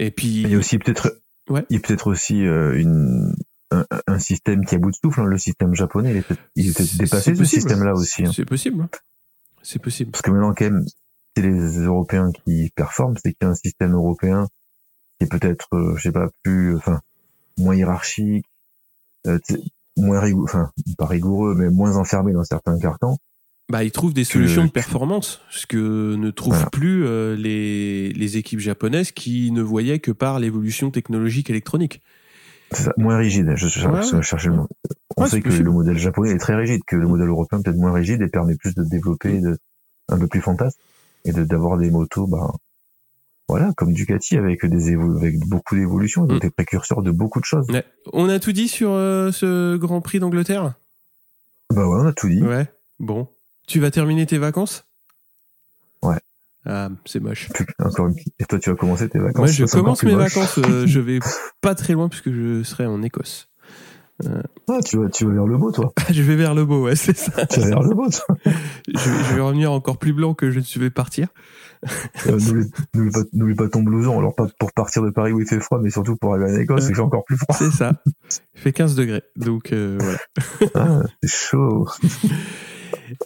Et puis Il y a aussi peut-être, Ouais. il y a peut-être aussi euh, une un, un système qui a bout de souffle. hein. Le système japonais, il est peut-être dépassé ce système-là aussi. hein. c'est possible. hein. C'est possible. Parce que maintenant, quand même, c'est les Européens qui performent, c'est qu'il y a un système européen qui est peut-être, euh, je sais pas, plus, enfin, moins hiérarchique, euh, moins rigoureux, enfin, pas rigoureux, mais moins enfermé dans certains cartons. Bah, ils trouvent des solutions de performance, ce que ne trouvent Voilà. plus euh, les, les équipes japonaises qui ne voyaient que par l'évolution technologique électronique. C'est ça, moins rigide. Je, je, Ouais, je cherchais le mot. On Ouais, sait que possible. le modèle japonais est très rigide, que le modèle européen peut-être moins rigide et permet plus de développer de, un peu plus fantasme et de d'avoir des motos, bah, voilà, comme Ducati avec des avec beaucoup d'évolutions, donc Mm. des précurseurs de beaucoup de choses. Ouais. On a tout dit sur euh, ce Grand Prix d'Angleterre? Bah ouais, on a tout dit. Ouais. Bon. Tu vas terminer tes vacances? Ouais. Ah, c'est moche. Plus- Encore une... Et toi, tu vas commencer tes vacances? Moi, je commence mes moche. vacances. euh, je vais pas très loin puisque je serai en Écosse. Ah, tu vas, tu vas vers le beau, toi. je vais vers le beau, ouais, c'est ça. Tu vas vers le beau, toi. Je, vais- je vais revenir encore plus blanc que je ne vais partir. Euh, N'oublie pas, pas ton blouson. Alors, pas pour partir de Paris où il fait froid, mais surtout pour aller en Écosse, il fait encore plus froid. C'est ça. Il fait 15 degrés. Donc euh, voilà. Ah, c'est chaud.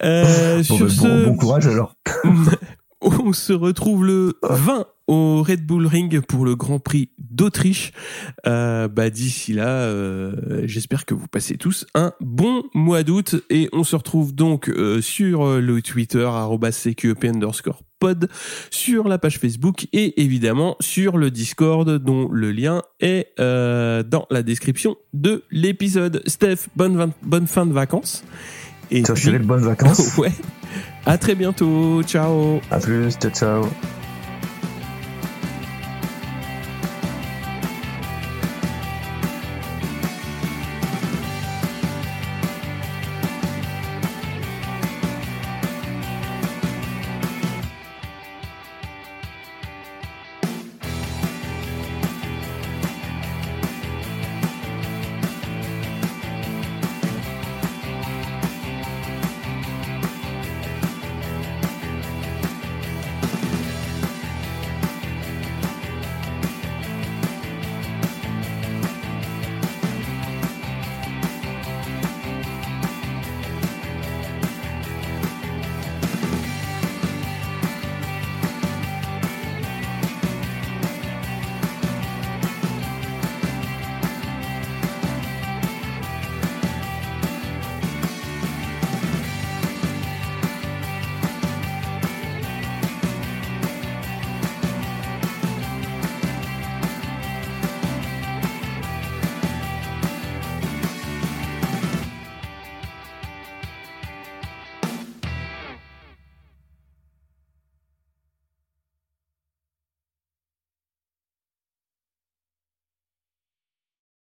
Euh, Bon, sur bah, bon, courage, alors. on se retrouve le 20 au Red Bull Ring pour le Grand Prix d'Autriche. Euh, bah d'ici là, euh, j'espère que vous passez tous un bon mois d'août et on se retrouve donc euh, sur le Twitter @cqep underscore pod, sur la page Facebook et évidemment sur le Discord dont le lien est dans la description de l'épisode. Steph, bonne, bonne fin de vacances. Et Ciao, bonnes vacances. ouais. À très bientôt. Ciao. À plus. Ciao, ciao.